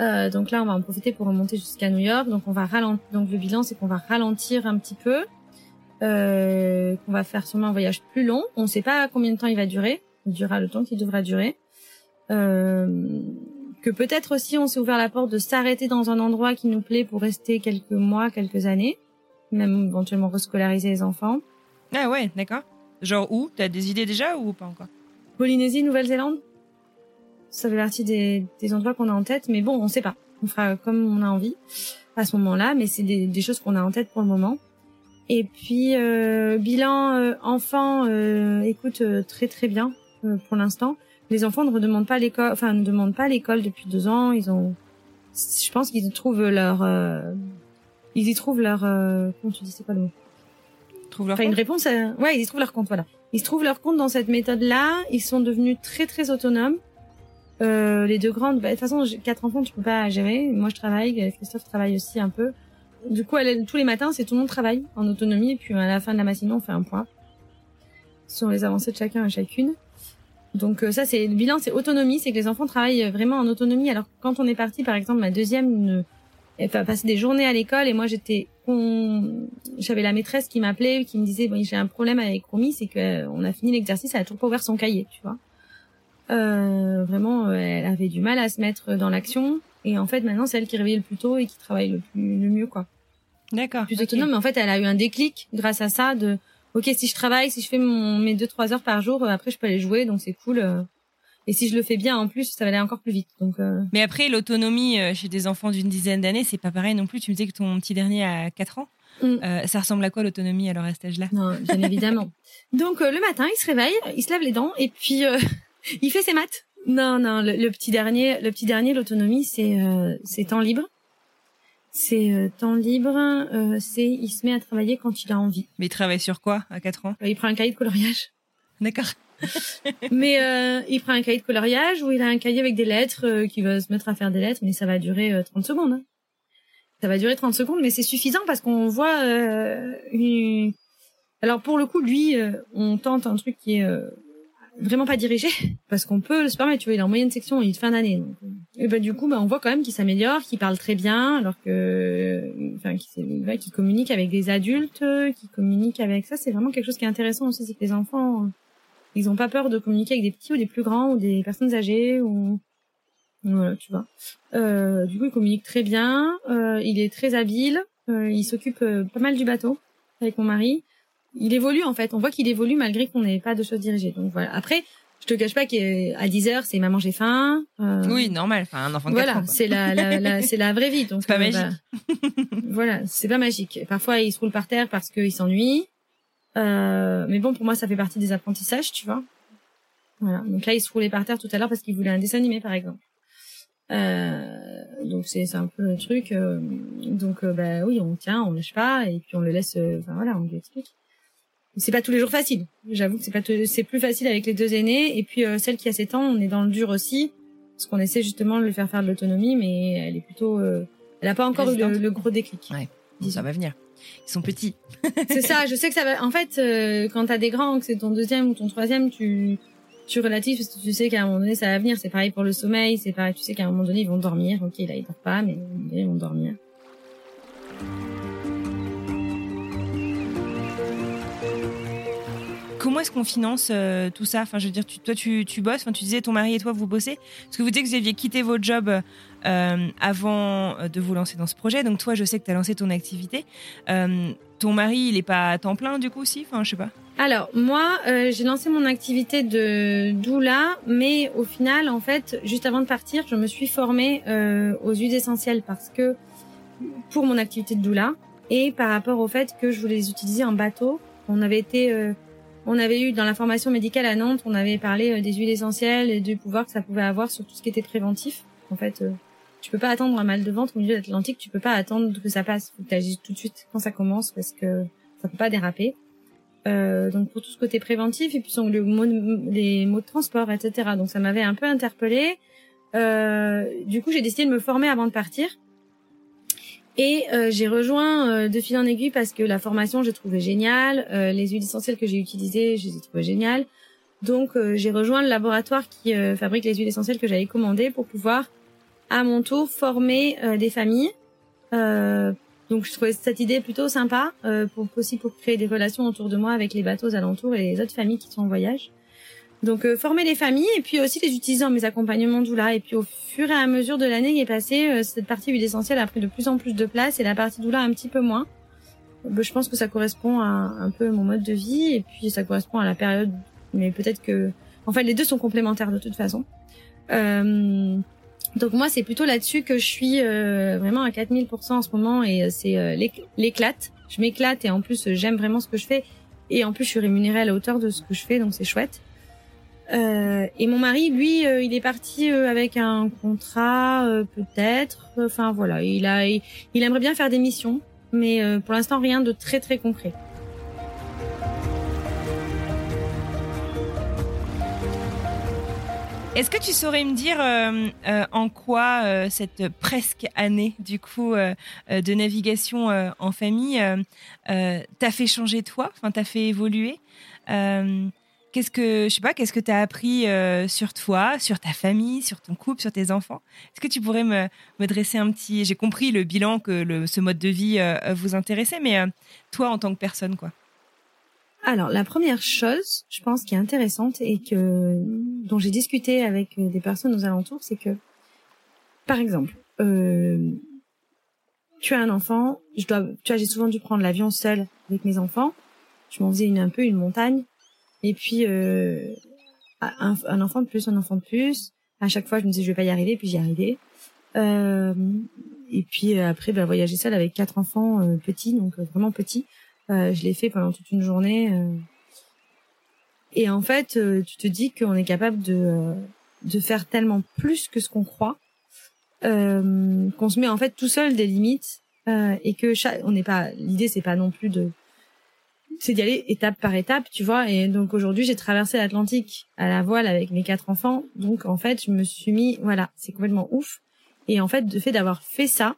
Euh, donc là, on va en profiter pour remonter jusqu'à New York. Donc on va ralentir. Donc le bilan, c'est qu'on va ralentir un petit peu, qu'on va faire sûrement un voyage plus long. On ne sait pas combien de temps il va durer. Il durera le temps qu'il devra durer. Euh, que peut-être aussi, on s'est ouvert la porte de s'arrêter dans un endroit qui nous plaît pour rester quelques mois, quelques années, même éventuellement rescolariser les enfants. Ah ouais, d'accord. Genre où? T'as des idées déjà ou pas encore? Polynésie, Nouvelle-Zélande? Ça fait partie des, des endroits qu'on a en tête, mais bon, on sait pas. On fera comme on a envie à ce moment-là, mais c'est des, des choses qu'on a en tête pour le moment. Et puis euh, bilan euh, enfant, euh, écoute euh, très très bien euh, pour l'instant. Les enfants ne redemandent pas l'école, enfin ne demandent pas l'école depuis deux ans. Ils ont, je pense qu'ils y trouvent leur, euh, ils y trouvent leur, euh, comment tu dis c'est quoi le mot? Trouve leur Enfin, une réponse. à- Ouais, ils y trouvent leur compte, voilà. Ils se trouvent leur compte dans cette méthode-là. Ils sont devenus très très autonomes. Euh, les deux grandes, bah, de toute façon, quatre enfants, tu peux pas gérer. Moi, je travaille, Christophe travaille aussi un peu. Du coup, elle, tous les matins, c'est tout le monde travaille en autonomie. Et puis à la fin de la matinée, on fait un point sur les avancées de chacun et chacune. Donc euh, ça, c'est le bilan, c'est autonomie, c'est que les enfants travaillent vraiment en autonomie. Alors quand on est parti, par exemple, ma deuxième elle pa- passait des journées à l'école et moi j'étais con- j'avais la maîtresse qui m'appelait qui me disait bon j'ai un problème avec Romy c'est que euh, on a fini l'exercice elle a toujours pas ouvert son cahier tu vois euh, vraiment euh, elle avait du mal à se mettre dans l'action et en fait maintenant c'est elle qui réveille le plus tôt et qui travaille le plus le mieux quoi D'accord. plus autonome mais en fait elle a eu un déclic grâce à ça de ok si je travaille si je fais mon mes deux trois heures par jour euh, après je peux aller jouer donc c'est cool euh. et si je le fais bien en plus ça va aller encore plus vite donc euh, Mais après, l'autonomie euh, chez des enfants d'une dizaine d'années, c'est pas pareil non plus. Tu me disais que ton petit dernier a 4 ans. Mm. Euh, ça ressemble à quoi l'autonomie alors à cet âge-là? Non, bien évidemment. Donc euh, le matin, il se réveille, il se lave les dents et puis euh, il fait ses maths. Non, non, le, le petit dernier, le petit dernier, l'autonomie, c'est euh, c'est temps libre. C'est euh, temps libre, euh, c'est il se met à travailler quand il a envie. Mais il travaille sur quoi à 4 ans? Euh, il prend un cahier de coloriage. D'accord. mais euh, il prend un cahier de coloriage où il a un cahier avec des lettres, euh, qui va se mettre à faire des lettres, mais ça va durer euh, 30 secondes. hein. Ça va durer 30 secondes, mais c'est suffisant parce qu'on voit euh, une... Alors pour le coup, lui, euh, on tente un truc qui est euh, vraiment pas dirigé, parce qu'on peut se permettre, tu vois, il est en moyenne section, il est fin d'année. donc, euh, Et ben du coup, ben, on voit quand même qu'il s'améliore, qu'il parle très bien, alors que, enfin, qu'il communique avec des adultes, euh, qu'il communique avec ça, c'est vraiment quelque chose qui est intéressant aussi, c'est que les enfants, euh, ils ont pas peur de communiquer avec des petits ou des plus grands ou des personnes âgées ou voilà, tu vois. Euh, du coup, il communique très bien, euh, il est très habile, euh, il s'occupe euh, pas mal du bateau avec mon mari. Il évolue en fait, on voit qu'il évolue malgré qu'on n'ait pas de choses dirigées. Donc voilà. Après, je te cache pas qu'à 10 heures, c'est maman j'ai faim. Euh, Oui, normal. Enfin, un enfant de 4 voilà, c'est la, la, la- c'est la vraie vie. Donc C'est pas euh, magique. voilà, c'est pas magique. Parfois, il se roule par terre parce qu'il s'ennuie. Euh, mais bon, pour moi, ça fait partie des apprentissages, tu vois. Voilà. Donc là, il se roulait par terre tout à l'heure parce qu'il voulait un dessin animé, par exemple. Euh, donc c'est c'est un peu le truc. euh, donc bah oui, on tient, on lâche pas et puis on le laisse. Enfin voilà, on lui explique. C'est pas tous les jours facile. J'avoue que c'est pas c'est plus facile avec les deux aînés et puis euh, celle qui a 7 ans, on est dans le dur aussi parce qu'on essaie justement de le faire faire de l'autonomie, mais elle est plutôt, euh, elle a pas encore eu le, gros déclic. Ouais. Ça va venir. Ils sont petits. C'est ça, je sais que ça va. En fait, euh, quand t'as des grands, que c'est ton deuxième ou ton troisième, tu tu relatives parce que tu sais qu'à un moment donné ça va venir. C'est pareil pour le sommeil, c'est pareil. Tu sais qu'à un moment donné ils vont dormir. Ok, là ils dorment pas, mais ils vont dormir. Comment est-ce qu'on finance euh, tout ça? Enfin, je veux dire, toi, tu, bosses. Enfin, tu disais, ton mari et toi, vous bossez. Parce que vous dites que vous aviez quitté votre job euh, avant euh, de vous lancer dans ce projet. Donc, toi, je sais que tu as lancé ton activité. Ton mari, il est pas à temps plein, du coup, aussi Enfin, je sais pas. Alors moi, j'ai lancé mon activité de doula, mais au final, en fait, juste avant de partir, je me suis formée aux huiles essentielles parce que pour mon activité de doula et par rapport au fait que je voulais les utiliser en bateau, on avait été, on avait eu dans la formation médicale à Nantes, on avait parlé euh, des huiles essentielles et du pouvoir que ça pouvait avoir sur tout ce qui était préventif. En fait, euh, tu peux pas attendre un mal de ventre au milieu de l'Atlantique, tu peux pas attendre que ça passe, faut que tu tout de suite quand ça commence parce que ça peut pas déraper. Euh, donc pour tout ce côté préventif et puis sur les mots de transport, etc. Donc ça m'avait un peu interpellée. Euh, du coup, j'ai décidé de me former avant de partir. Et euh, j'ai rejoint euh, de fil en aiguille parce que la formation, j'ai trouvé géniale. Euh, les huiles essentielles que j'ai utilisées, je les ai trouvées géniales. Donc euh, j'ai rejoint le laboratoire qui euh, fabrique les huiles essentielles que j'avais commandées pour pouvoir, à mon tour, former des familles. Donc je trouvais cette idée plutôt sympa, pour aussi pour créer des relations autour de moi avec les bateaux aux alentours et les autres familles qui sont en voyage. Donc euh, former les familles et puis aussi les utiliser dans mes accompagnements doula. Et puis au fur et à mesure de l'année qui est passée, euh, cette partie huile essentielle a pris de plus en plus de place et la partie doula un petit peu moins. Euh, je pense que ça correspond à un peu mon mode de vie et puis ça correspond à la période. Mais peut-être que, en fait, les deux sont complémentaires de toute façon. Euh, donc moi, c'est plutôt là-dessus que je suis euh, vraiment à 4000% en ce moment et c'est l'éc- l'éclate. Je m'éclate et en plus, j'aime vraiment ce que je fais. Et en plus, je suis rémunérée à la hauteur de ce que je fais, donc c'est chouette. Euh, et mon mari, lui, euh, il est parti euh, avec un contrat, peut-être. Enfin voilà, il a, il, aimerait bien faire des missions, mais pour l'instant rien de très très concret. Est-ce que tu saurais me dire en quoi cette presque année du coup de navigation en famille t'a fait changer toi, enfin t'a fait évoluer? Qu'est-ce que je sais pas, qu'est-ce que t'as appris euh, sur toi, sur ta famille, sur ton couple, sur tes enfants? Est-ce que tu pourrais me, me dresser un petit J'ai compris le bilan que le, ce mode de vie euh, vous intéressait, mais euh, toi en tant que personne quoi. Alors, la première chose, je pense, qui est intéressante et que dont j'ai discuté avec euh, des personnes aux alentours, c'est que, par exemple, euh, tu as un enfant, je dois, tu vois, j'ai souvent dû prendre l'avion seule avec mes enfants. Je m'en faisais une, un peu une montagne. Et puis, euh, un, enfant de plus, un enfant de plus. À chaque fois, je me disais, je vais pas y arriver, puis j'y arrivais. Euh, et puis euh, après, bah, voyager seule avec quatre enfants euh, petits, donc euh, vraiment petits. Euh, je l'ai fait pendant toute une journée. Et en fait, tu te dis qu'on est capable de, de faire tellement plus que ce qu'on croit, qu'on se met en fait tout seul des limites et que chaque, on n'est pas, l'idée c'est pas non plus de, c'est d'y aller étape par étape, tu vois. Et donc aujourd'hui, j'ai traversé l'Atlantique à la voile avec mes quatre enfants. Donc en fait, je me suis mis, voilà, c'est complètement ouf. Et en fait, le fait d'avoir fait ça,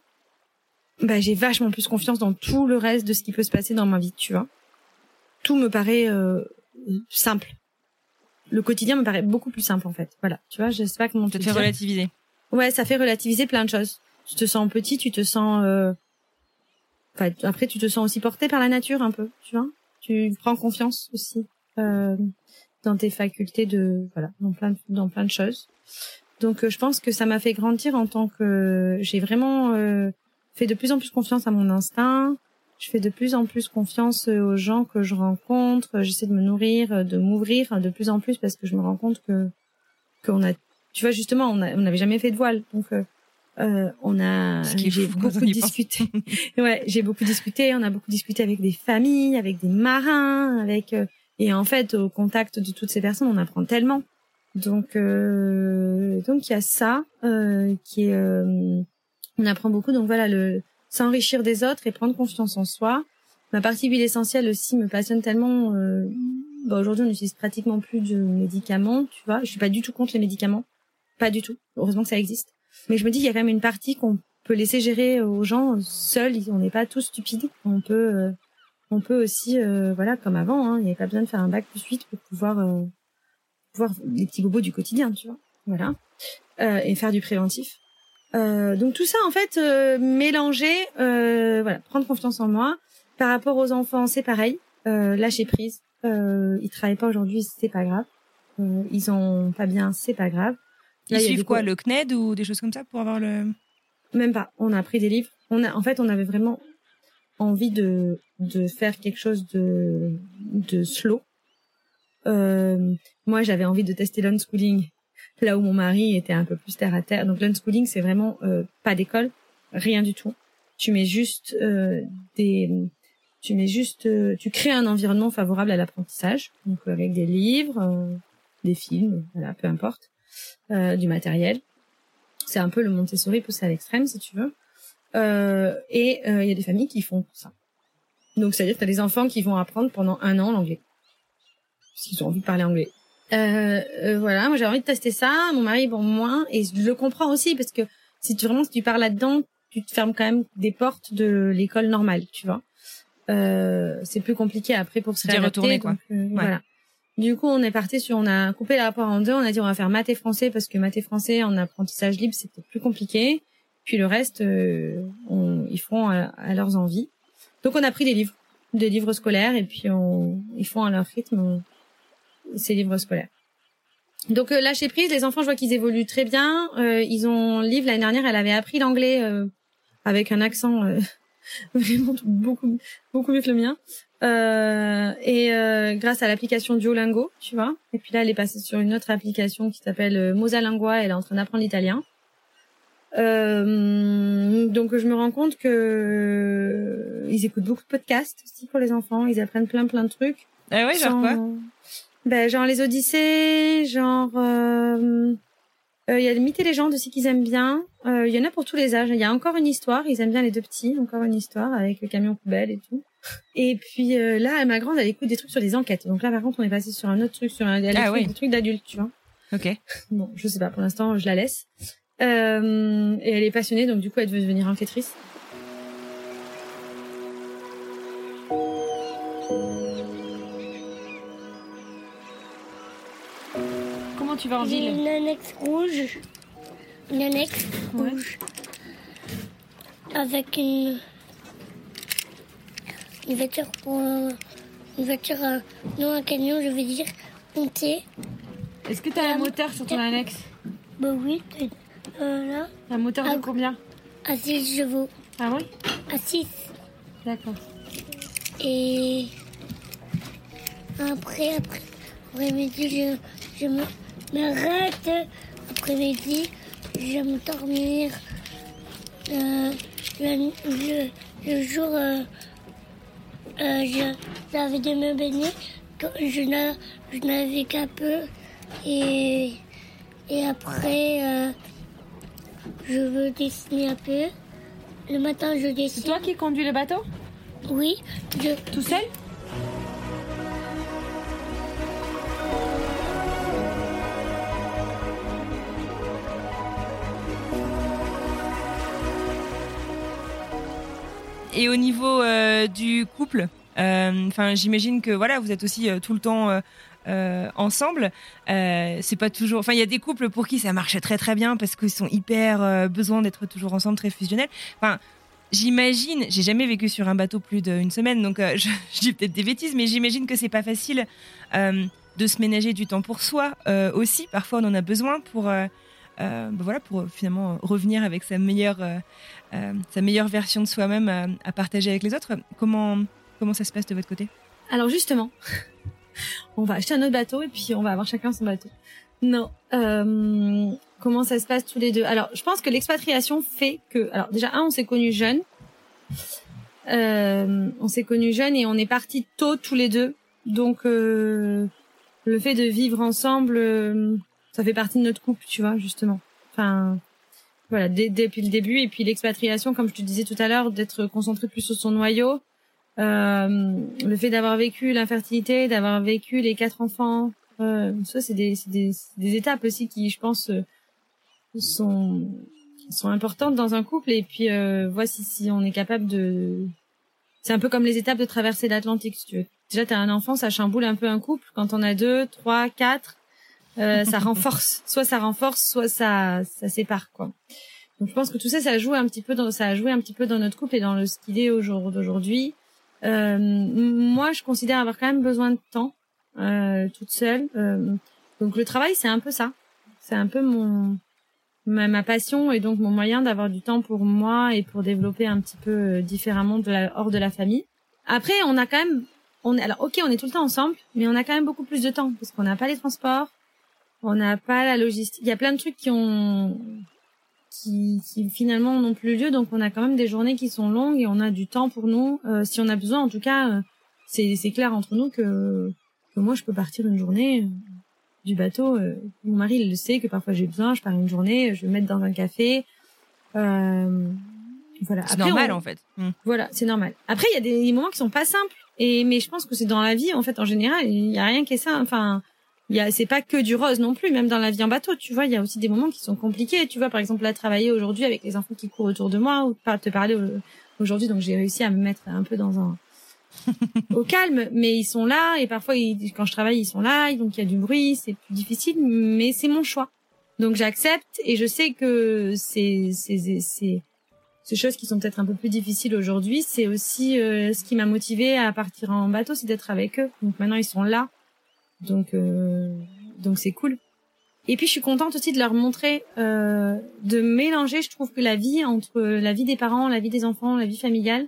bah j'ai vachement plus confiance dans tout le reste de ce qui peut se passer dans ma vie, tu vois. Tout me paraît euh, simple. Le quotidien me paraît beaucoup plus simple en fait. Voilà, tu vois, je sais pas comment te fait relativiser. Ouais, ça fait relativiser plein de choses. Tu te sens petit, tu te sens euh, Enfin, après, tu te sens aussi porté par la nature un peu, tu vois. Tu prends confiance aussi euh, dans tes facultés de, voilà, dans plein de, dans plein de choses. Donc, euh, je pense que ça m'a fait grandir en tant que j'ai vraiment euh, fait de plus en plus confiance à mon instinct. Je fais de plus en plus confiance aux gens que je rencontre. J'essaie de me nourrir, de m'ouvrir de plus en plus parce que je me rends compte que qu'on a, tu vois, justement, on n'avait jamais fait de voile, donc euh, euh, on a, j'ai beaucoup discuté. ouais, j'ai beaucoup discuté. On a beaucoup discuté avec des familles, avec des marins, avec euh, et en fait au contact de toutes ces personnes, on apprend tellement. Donc euh, donc il y a ça euh, qui est, on apprend beaucoup. Donc voilà le s'enrichir des autres et prendre confiance en soi. Ma partie huile essentielle aussi me passionne tellement. Bah, aujourd'hui, on n'utilise pratiquement plus de médicaments, tu vois. Je suis pas du tout contre les médicaments, pas du tout. Heureusement que ça existe. Mais je me dis, il y a quand même une partie qu'on peut laisser gérer aux gens seuls. On n'est pas tous stupides. On peut, euh, on peut aussi, euh, voilà, comme avant. Hein, il n'y avait pas besoin de faire un bac plus vite pour pouvoir, euh, voir les petits bobos du quotidien, tu vois. Voilà. et faire du préventif. donc tout ça, en fait, mélanger, voilà, prendre confiance en moi. Par rapport aux enfants, c'est pareil. lâcher prise. ils travaillent pas aujourd'hui, c'est pas grave. ils ont pas bien, c'est pas grave. Ils suivent quoi, le CNED ou des choses comme ça pour avoir le Même pas. On a pris des livres. On a, en fait, on avait vraiment envie de de faire quelque chose de de slow. Euh, moi, j'avais envie de tester l'unschooling là où mon mari était un peu plus terre à terre. Donc l'unschooling, c'est vraiment euh, pas d'école, rien du tout. Tu mets juste euh, des tu mets juste euh, tu crées un environnement favorable à l'apprentissage donc avec des livres euh, des films voilà peu importe euh, du matériel. C'est un peu le Montessori poussé à l'extrême, si tu veux. Euh, et euh, il y a des familles qui font ça. Donc, c'est-à-dire que tu as des enfants qui vont apprendre pendant un an l'anglais. Parce qu'ils ont envie de parler anglais. Voilà, moi j'ai envie de tester ça. Mon mari, bon, moins. Et je le comprends aussi parce que si tu vraiment, si tu pars là-dedans, tu te fermes quand même des portes de l'école normale, tu vois. Euh, c'est plus compliqué après pour se réadapter. retourner, quoi. Voilà. Du coup, on est parti sur, on a coupé la part en deux. On a dit on va faire maths et français parce que maths et français en apprentissage libre c'était plus compliqué. Puis le reste, euh, on, ils font à, leurs envies. Donc on a pris des livres, des livres scolaires et puis on, ils font à leur rythme ces livres scolaires. Donc euh, lâcher prise, les enfants, je vois qu'ils évoluent très bien. Euh, ils ont livre l'année dernière, elle avait appris l'anglais euh, avec un accent vraiment beaucoup beaucoup mieux que le mien. Euh, et euh, grâce à l'application Duolingo, tu vois. Et puis là, elle est passée sur une autre application qui s'appelle euh, Mosalingua. Elle est en train d'apprendre l'italien. Euh, donc je me rends compte que euh, ils écoutent beaucoup de podcasts aussi pour les enfants. Ils apprennent plein plein de trucs. Ah ouais, genre quoi? Ben genre les Odyssées, genre il y a le mythe et légende aussi qu'ils aiment bien. Il y en a pour tous les âges. Il y a encore une histoire. Ils aiment bien les deux petits. Encore une histoire avec le camion poubelle et tout. Et puis euh, là, ma grande, elle écoute des trucs sur des enquêtes. Donc là, par contre, on est passé sur un autre truc, sur un, elle ah, oui. des trucs d'adultes, tu vois. Ok. Bon, je sais pas. Pour l'instant, je la laisse. Euh, et elle est passionnée, donc du coup, elle veut devenir enquêtrice. Comment tu vas en ville Une annexe rouge. Une annexe rouge. Avec une une voiture pour une voiture euh, non un camion je veux dire monter. Est-ce que tu as un moteur sur ton annexe Bah oui, euh, là. Un moteur de combien À 6 chevaux. Ah oui À 6. D'accord. Et après, après, après-midi, je, je m'arrête. Après-midi, je vais me dormir. Euh, le, le, le, jour, euh, euh, j'avais de me baigner. Je, n'avais qu'un peu. Et, et après, euh, je veux dessiner un peu. le matin, je dessine. C'est toi qui conduis le bateau? Oui, je... Tout seul? Et au niveau euh, du couple, euh, enfin, j'imagine que voilà, vous êtes aussi euh, tout le temps ensemble. c'est pas toujours. Enfin, il y a des couples pour qui ça marche très très bien parce qu'ils sont hyper besoin d'être toujours ensemble, très fusionnels. Enfin, j'imagine. J'ai jamais vécu sur un bateau plus d'une semaine, donc je, je, dis peut-être des bêtises, mais j'imagine que c'est pas facile de se ménager du temps pour soi aussi. Parfois, on en a besoin pour euh, bah voilà, pour finalement revenir avec sa meilleure, euh, euh, sa meilleure version de soi-même à, partager avec les autres. Comment, comment ça se passe de votre côté? Alors justement, on va acheter un autre bateau et puis on va avoir chacun son bateau. Non. comment ça se passe tous les deux? Alors, je pense que l'expatriation fait que, alors déjà un, on s'est connus jeunes. on s'est connus jeunes et on est partis tôt tous les deux. Donc le fait de vivre ensemble ça fait partie de notre couple, tu vois, justement. Enfin, voilà, dès, depuis le début. Et puis l'expatriation, comme je te disais tout à l'heure, d'être concentré plus sur son noyau. Euh, le fait d'avoir vécu l'infertilité, d'avoir vécu les quatre enfants, euh, ça c'est des, des, des, étapes aussi qui, je pense, euh, sont sont importantes dans un couple. Et puis euh, voici si on est capable de, c'est un peu comme les étapes de traverser l'Atlantique, si tu veux. Déjà, t'as un enfant, ça chamboule un peu un couple. Quand on a deux, trois, quatre, euh, ça renforce, soit ça renforce, soit ça ça sépare quoi. Donc je pense que tout ça, ça joue un petit peu dans, ça a joué un petit peu dans notre couple et dans le ce qu'il est au jour d'aujourd'hui. Euh, moi, je considère avoir quand même besoin de temps euh, toute seule. Euh, donc le travail, c'est un peu ça. C'est un peu mon ma, ma, passion et donc mon moyen d'avoir du temps pour moi et pour développer un petit peu euh, différemment de la, hors de la famille. Après, on a quand même, on alors ok, on est tout le temps ensemble, mais on a quand même beaucoup plus de temps parce qu'on n'a pas les transports, on n'a pas la logistique. Il y a plein de trucs qui ont qui, qui, finalement n'ont plus lieu, donc on a quand même des journées qui sont longues et on a du temps pour nous. Euh, si on a besoin, en tout cas, euh, c'est c'est clair entre nous que que moi je peux partir une journée euh, du bateau. mon mari il le sait que parfois j'ai besoin, je pars une journée, je vais me mettre dans un café. voilà. C'est normal en fait. Hmm. Voilà, c'est normal. Après il y a des moments qui sont pas simples et mais je pense que c'est dans la vie en fait en général il y a rien qui est ça. Enfin il y a c'est pas que du rose non plus même dans la vie en bateau tu vois. Il y a aussi des moments qui sont compliqués. Tu vois par exemple là travailler aujourd'hui avec les enfants qui courent autour de moi ou te parler aujourd'hui. Donc j'ai réussi à me mettre un peu dans un au calme. Mais ils sont là et parfois quand je travaille ils sont là. Donc il y a du bruit. C'est plus difficile mais c'est mon choix. Donc j'accepte et je sais que c'est c'est c'est ces choses qui sont peut-être un peu plus difficiles aujourd'hui c'est aussi euh, ce qui m'a motivé à partir en bateau c'est d'être avec eux. Donc maintenant ils sont là donc euh, donc c'est cool. Et puis je suis contente aussi de leur montrer, euh, de mélanger. Je trouve que la vie entre la vie des parents, la vie des enfants, la vie familiale,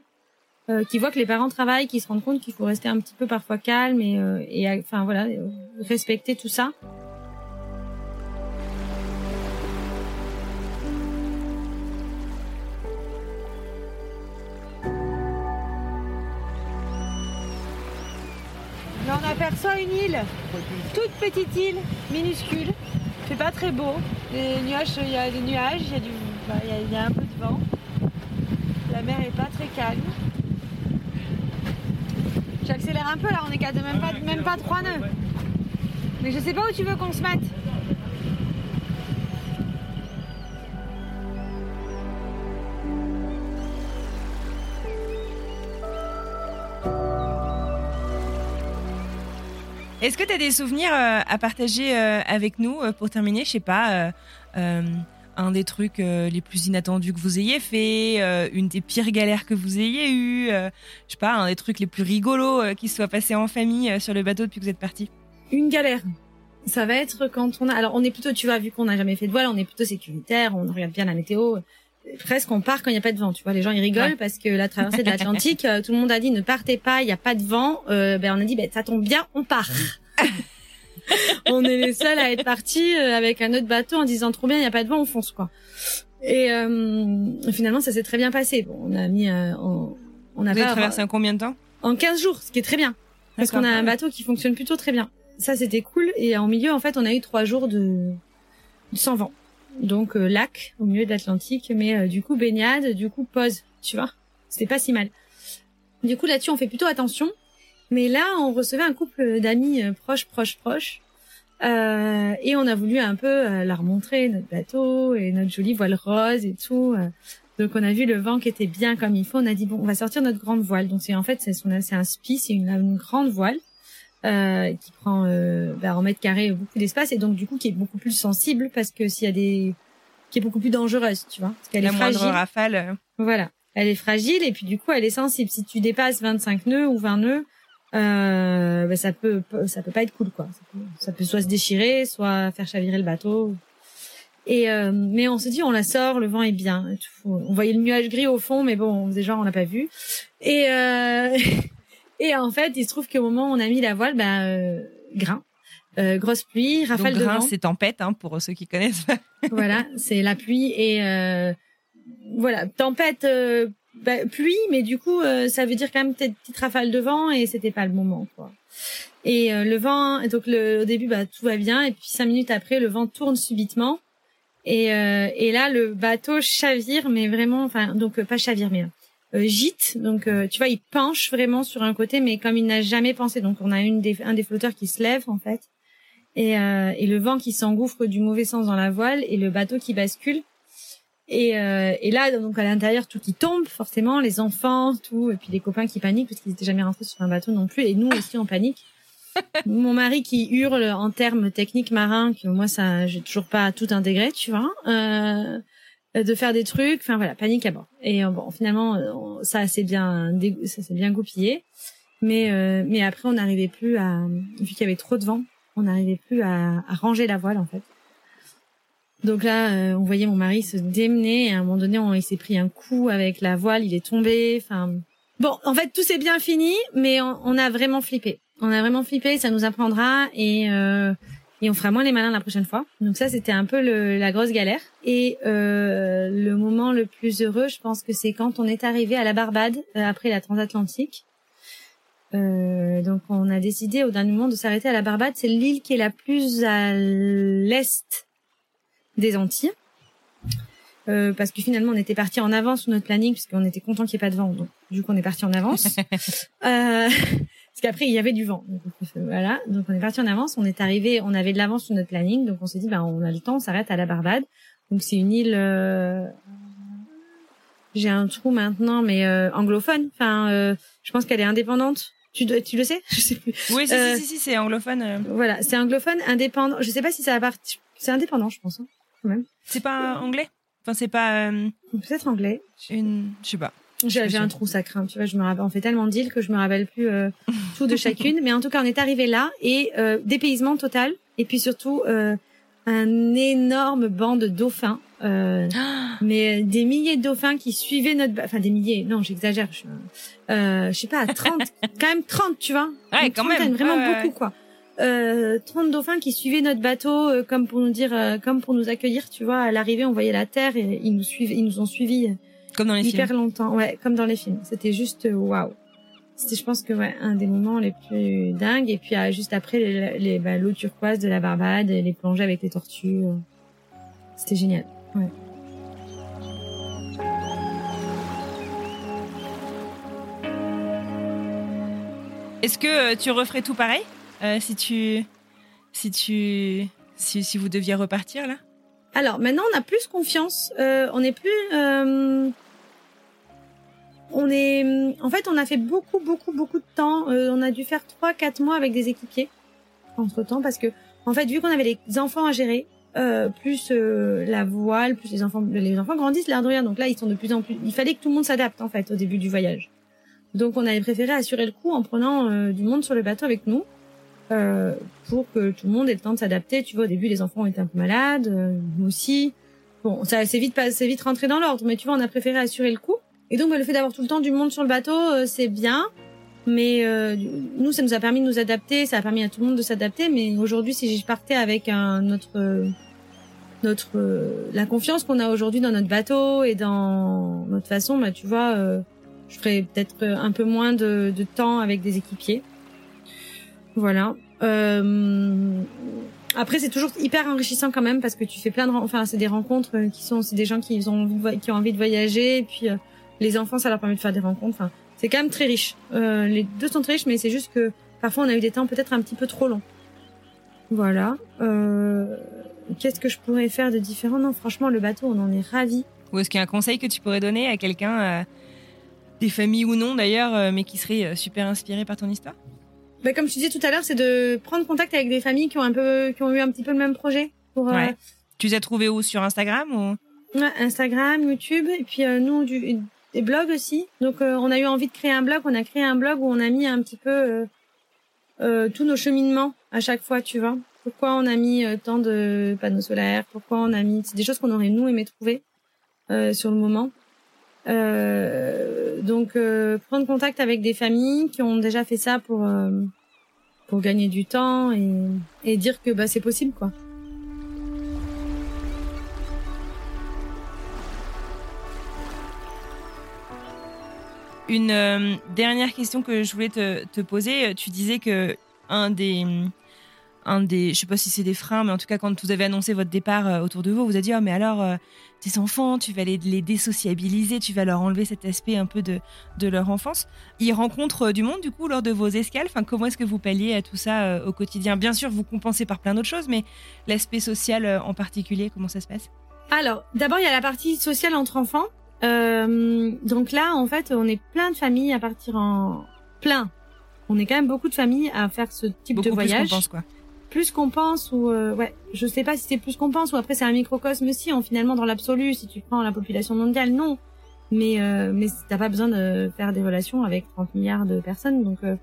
euh, qui voient que les parents travaillent, qui se rendent compte qu'il faut rester un petit peu parfois calme et, euh, et enfin voilà, respecter tout ça. Toute petite île, minuscule. C'est pas très beau. Les nuages, il y a des nuages, il y a, du, bah, il y a, un peu de vent. La mer est pas très calme. J'accélère un peu là, on est qu'à même pas, même pas 3 nœuds. Mais je sais pas où tu veux qu'on se mette. Est-ce que tu as des souvenirs euh, à partager euh, avec nous euh, pour terminer Je sais pas, un des trucs les plus inattendus que vous ayez fait, une des pires galères que vous ayez eues, je sais pas, un des trucs les plus rigolos qui soit passé en famille sur le bateau depuis que vous êtes parti? Une galère. Ça va être quand on a. Alors, on est plutôt, tu vois, vu qu'on n'a jamais fait de voile, on est plutôt sécuritaire, on regarde bien la météo presque on part quand il n'y a pas de vent. Tu vois, les gens ils rigolent parce que la traversée de l'Atlantique, euh, tout le monde a dit ne partez pas, il n'y a pas de vent. Euh, ben on a dit ben ça tombe bien, on part. on est les seuls à être partis euh, avec un autre bateau en disant trop bien, il n'y a pas de vent, on fonce quoi. Et finalement ça s'est très bien passé. Bon, on a mis, on, on a Vous avez traversé en combien de temps? En 15 jours, ce qui est très bien. Parce qu'on a un bateau qui fonctionne plutôt très bien. Ça c'était cool. Et en milieu en fait on a eu trois jours de sans vent donc euh, lac au milieu de l'Atlantique, mais euh, du coup baignade, du coup pause, tu vois. C'était pas si mal. Du coup là-dessus on fait plutôt attention. Mais là on recevait un couple d'amis euh, proches, proches, proches. Euh, et on a voulu un peu euh, leur montrer notre bateau et notre jolie voile rose et tout. euh. Donc on a vu le vent qui était bien comme il faut. On a dit bon, on va sortir notre grande voile. Donc c'est en fait c'est un spi, c'est une, une grande voile euh, qui prend euh, bah, en mètre carré beaucoup d'espace et donc du coup qui est beaucoup plus sensible parce que s'il y a des qui est beaucoup plus dangereuse, tu vois, parce qu'elle est moindre fragile. rafale. euh, Voilà, elle est fragile et puis du coup elle est sensible. Si tu dépasses 25 nœuds ou 20 nœuds, euh, bah, ça peut ça peut pas être cool quoi. Ça peut, ça peut soit se déchirer, soit faire chavirer le bateau. Et euh, mais on se dit on la sort, le vent est bien. On voyait le nuage gris au fond, mais bon, genre on l'a pas vu. Et euh, et en fait, il se trouve qu'au moment où on a mis la voile, bah euh, grain, euh, grosse pluie, rafale Donc, de grain, vent. c'est tempête, hein, pour ceux qui connaissent voilà, c'est la pluie et euh, voilà, tempête, euh, bah, pluie, mais du coup, euh, ça veut dire quand même peut-être petite rafale de vent et c'était pas le moment, quoi. Et euh, le vent, donc le, au début, bah, tout va bien et puis cinq minutes après, le vent tourne subitement et, euh, et là, le bateau chavire, mais vraiment, enfin, donc pas chavire, mais gîte. Donc, euh, tu vois, il penche vraiment sur un côté, mais comme il n'a jamais pensé, donc on a une des, un des flotteurs qui se lève en fait et, euh, et le vent qui s'engouffre du mauvais sens dans la voile et le bateau qui bascule. Et, euh, et là, donc à l'intérieur, tout qui tombe, forcément, les enfants, tout, et puis les copains qui paniquent parce qu'ils étaient jamais rentrés sur un bateau non plus, et nous aussi on panique. Mon mari qui hurle en termes techniques marins, que moi ça, j'ai toujours pas tout intégré, tu vois, euh, de faire des trucs, enfin voilà, panique à bord. Et euh, bon, finalement, euh, ça s'est bien, ça s'est bien goupillé, mais euh, mais après on n'arrivait plus à, vu qu'il y avait trop de vent, on n'arrivait plus à, à ranger la voile en fait. Donc là, euh, on voyait mon mari se démener et à un moment donné, on, il s'est pris un coup avec la voile, il est tombé. Enfin, bon, en fait, tout s'est bien fini, mais on, on a vraiment flippé. On a vraiment flippé, ça nous apprendra et euh, et on fera moins les malins la prochaine fois. Donc ça, c'était un peu le, la grosse galère. Et euh, le moment le plus heureux, je pense que c'est quand on est arrivé à la Barbade euh, après la transatlantique. Euh, donc on a décidé au dernier moment de s'arrêter à la Barbade. C'est l'île qui est la plus à l'est des Antilles. Euh, parce que finalement on était parti en avance sur notre planning puisqu'on était content qu'il n'y ait pas de vent. Donc du coup on est parti en avance. euh, parce qu'après il y avait du vent. Donc, euh, voilà. Donc on est parti en avance. On est arrivé, on avait de l'avance sur notre planning. Donc on s'est dit bah on a le temps, on s'arrête à la Barbade. Donc c'est une île. euh, J'ai un trou maintenant, mais euh, anglophone. Enfin, euh, je pense qu'elle est indépendante. Tu, tu le sais? Je sais plus. Oui, si, Euh, si, si, si, c'est anglophone. euh. Voilà, c'est anglophone, indépendant. Je sais pas si ça va partir. C'est indépendant, je pense. hein. C'est pas anglais? Enfin, c'est pas euh, Peut-être anglais. une. Je sais pas. J'ai un trou sacré, tu vois, je me rappelle, on fait tellement d'îles que je me rappelle plus euh, tout de chacune, mais en tout cas, on est arrivé là et euh, dépaysement total et puis surtout euh, un énorme banc de dauphins, euh, mais euh, des milliers de dauphins qui suivaient notre, enfin des milliers, non, j'exagère, je, euh, je sais pas, 30, quand même 30, tu vois, Ouais, quand même. vraiment beaucoup quoi. Euh, 30 dauphins qui suivaient notre bateau euh, comme pour nous dire, euh, comme pour nous accueillir, tu vois, à l'arrivée, on voyait la terre et ils nous suivaient, ils nous ont suivis Comme dans les hyper films. longtemps, ouais, comme dans les films. C'était juste euh, waouh. C'était, je pense que ouais, un des moments les plus dingues. Et puis euh, juste après, les, les- bah, l'eau turquoise de la Barbade, les plongées avec les tortues. euh, C'était génial. Ouais. Est-ce que tu referais tout pareil euh, si tu. Si tu. Si, si vous deviez repartir là? Alors maintenant, on a plus confiance. Euh, on est plus. euh, on est. En fait, on a fait beaucoup, beaucoup, beaucoup de temps. Euh, on a dû faire trois, quatre mois avec des équipiers entre temps parce que, en fait, vu qu'on avait les enfants à gérer, euh, plus euh, la voile, plus les enfants, les enfants grandissent l'air de rien. Donc là, ils sont de plus en plus. Il fallait que tout le monde s'adapte en fait au début du voyage. Donc on avait préféré assurer le coup en prenant euh, du monde sur le bateau avec nous. Euh, pour que tout le monde ait le temps de s'adapter. Tu vois, au début, les enfants étaient un peu malades, euh, nous aussi. Bon, ça c'est vite, pas- vite rentré dans l'ordre, mais tu vois, on a préféré assurer le coup. Et donc, bah, le fait d'avoir tout le temps du monde sur le bateau, euh, c'est bien. Mais euh, nous, ça nous a permis de nous adapter, ça a permis à tout le monde de s'adapter. Mais aujourd'hui, si je partais avec un notre euh, notre euh, la confiance qu'on a aujourd'hui dans notre bateau et dans notre façon, bah tu vois, euh, je ferais peut-être un peu moins de, de temps avec des équipiers. Voilà. Après, c'est toujours hyper enrichissant quand même parce que tu fais plein de, enfin, c'est des rencontres qui sont, c'est des gens qui ont, qui ont envie de voyager, et puis les enfants, ça leur permet de faire des rencontres. Enfin, c'est quand même très riche. Euh, les deux sont très riches, mais c'est juste que parfois on a eu des temps peut-être un petit peu trop longs. Voilà. Euh, Qu'est-ce que je pourrais faire de différent? Non, franchement, le bateau, on en est ravis. Ou est-ce qu'il y a un conseil que tu pourrais donner à quelqu'un, euh, des familles ou non d'ailleurs, euh, mais qui serait euh, super inspiré par ton histoire? Bah, comme je te disais tout à l'heure, c'est de prendre contact avec des familles qui ont un peu, qui ont eu un petit peu le même projet. Pour, Ouais. Tu les as trouvés où? Sur Instagram ou? Ouais, Instagram, YouTube, et puis euh, nous du, des blogs aussi. Donc euh, on a eu envie de créer un blog, on a créé un blog où on a mis un petit peu euh, euh, tous nos cheminements à chaque fois, tu vois. Pourquoi on a mis euh, tant de panneaux solaires, pourquoi on a mis... C'est des choses qu'on aurait nous aimé trouver sur le moment. Donc prendre contact avec des familles qui ont déjà fait ça pour pour gagner du temps et, et dire que bah c'est possible quoi. Une euh, dernière question que je voulais te, te poser. Tu disais que un des, un des, je sais pas si c'est des freins, mais en tout cas quand vous avez annoncé votre départ euh, autour de vous, vous a dit oh mais alors euh, tes enfants, tu vas les, les désociabiliser, tu vas leur enlever cet aspect un peu de, de leur enfance. Ils rencontrent euh, du monde du coup lors de vos escales. Comment est-ce que vous palliez à tout ça euh, au quotidien? Bien sûr vous compensez par plein d'autres choses, mais l'aspect social euh, en particulier, comment ça se passe? Alors, d'abord, il y a la partie sociale entre enfants. Euh, donc là, en fait, on est plein de familles à partir en plein. On est quand même beaucoup de familles à faire ce type Beaucoup de plus qu'on voyage. pense quoi. Plus qu'on pense ou euh, ouais, je sais pas si c'est plus qu'on pense ou après c'est un microcosme si, en finalement dans l'absolu, si tu prends la population mondiale, non. Mais euh, mais t'as pas besoin de faire des relations avec 30 milliards de personnes, donc euh,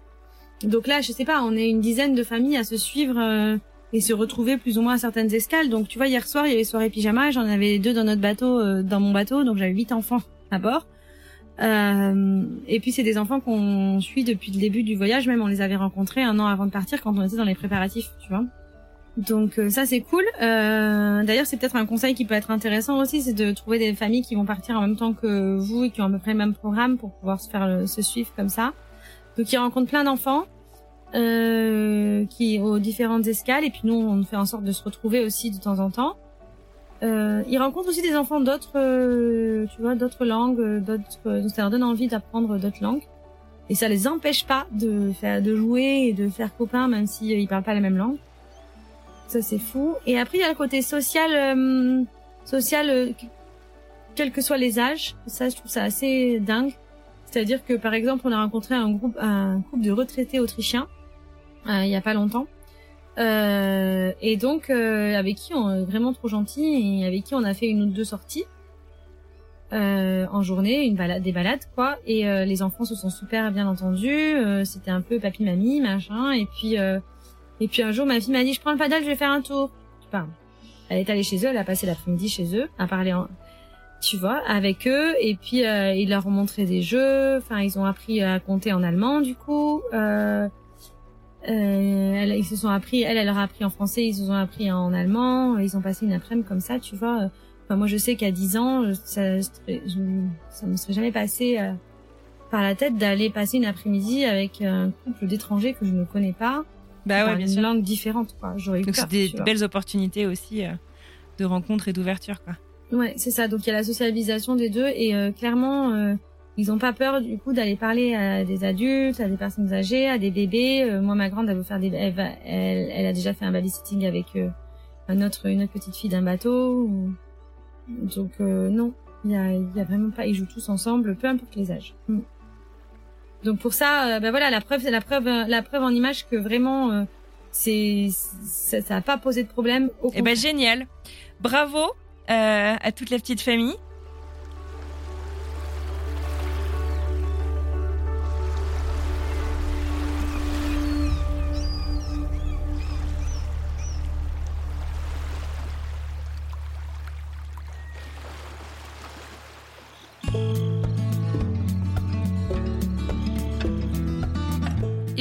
donc là, je sais pas, on est une dizaine de familles à se suivre euh, et se retrouver plus ou moins à certaines escales. Donc tu vois, hier soir, il y avait soirée pyjama, j'en avais deux dans notre bateau, euh, dans mon bateau, donc j'avais huit enfants à bord. Euh, et puis c'est des enfants qu'on suit depuis le début du voyage, même on les avait rencontrés un an avant de partir quand on était dans les préparatifs, tu vois. Donc euh, ça c'est cool. Euh, D'ailleurs c'est peut-être un conseil qui peut être intéressant aussi, c'est de trouver des familles qui vont partir en même temps que vous et qui ont à peu près le même programme pour pouvoir se faire le- se suivre comme ça. Donc ils rencontrent plein d'enfants euh, qui aux différentes escales et puis nous on fait en sorte de se retrouver aussi de temps en temps. Euh, ils rencontrent aussi des enfants d'autres, euh, tu vois, d'autres langues, euh, d'autres. donc ça leur donne envie d'apprendre d'autres langues. Et ça les empêche pas de faire, de jouer et de faire copains, même si euh, ils parlent pas la même langue. Ça c'est fou. Et après il y a le côté social, social, que- quels que soient les âges. Ça je trouve ça assez dingue. C'est-à-dire que par exemple on a rencontré un groupe, un couple de retraités autrichiens il y a pas longtemps. Euh, et donc euh, avec qui on vraiment trop gentil et avec qui on a fait une ou deux sorties euh, en journée, une balade, des balades quoi. Et euh, les enfants se sont super bien entendus. euh, C'était un peu papy mamie machin. Et puis euh, et puis un jour ma fille m'a dit je prends le paddle, je vais faire un tour. Pas. Elle est allée chez eux, elle a passé l'après-midi chez eux à parler en tu vois, avec eux, et puis euh, ils leur ont montré des jeux, enfin ils ont appris à compter en allemand du coup, euh, euh, elle- ils se sont appris, elle, elle leur a appris en français, ils se sont appris en allemand, ils ont passé une après-midi comme ça, tu vois. Enfin, moi je sais qu'à 10 ans, ça, je, ça me serait jamais passé euh, par la tête d'aller passer une après-midi avec un couple d'étrangers que je ne connais pas, Bah ouais, dans bien une sûr. langue différente, quoi. J'aurais eu Donc c'est des belles opportunités aussi euh, de rencontres et d'ouverture quoi. Ouais, c'est ça. Donc il y a la socialisation des deux et euh, clairement, euh, ils ont pas peur du coup d'aller parler à des adultes, à des personnes âgées, à des bébés. Euh, moi, ma grande, elle veut faire des, elle, va- elle, elle a déjà fait un babysitting avec euh, un autre, une autre petite fille d'un bateau. ou- Donc euh, non, il y a, y a vraiment pas. Ils jouent tous ensemble, peu importe les âges. Mm. Donc pour ça, euh, ben voilà, la preuve, la preuve, la preuve en image que vraiment, euh, c'est, ça, ça a pas posé de problème. Au Eh ben génial. Bravo euh, à toute la petite famille.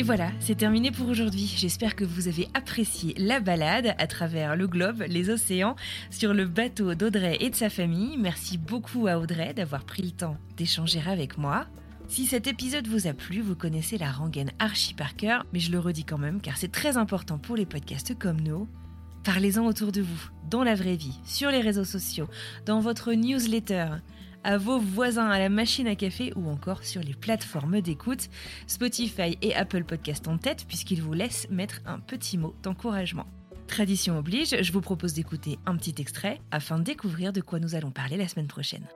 Voilà, c'est terminé pour aujourd'hui. J'espère que vous avez apprécié la balade à travers le globe, les océans, sur le bateau d'Audrey et de sa famille. Merci beaucoup à Audrey d'avoir pris le temps d'échanger avec moi. Si cet épisode vous a plu, vous connaissez la rengaine archi par cœur, mais je le redis quand même car c'est très important pour les podcasts comme nous. Parlez-en autour de vous, dans la vraie vie, sur les réseaux sociaux, dans votre newsletter, à vos voisins à la machine à café ou encore sur les plateformes d'écoute, Spotify et Apple Podcast en tête puisqu'ils vous laissent mettre un petit mot d'encouragement. Tradition oblige, je vous propose d'écouter un petit extrait afin de découvrir de quoi nous allons parler la semaine prochaine.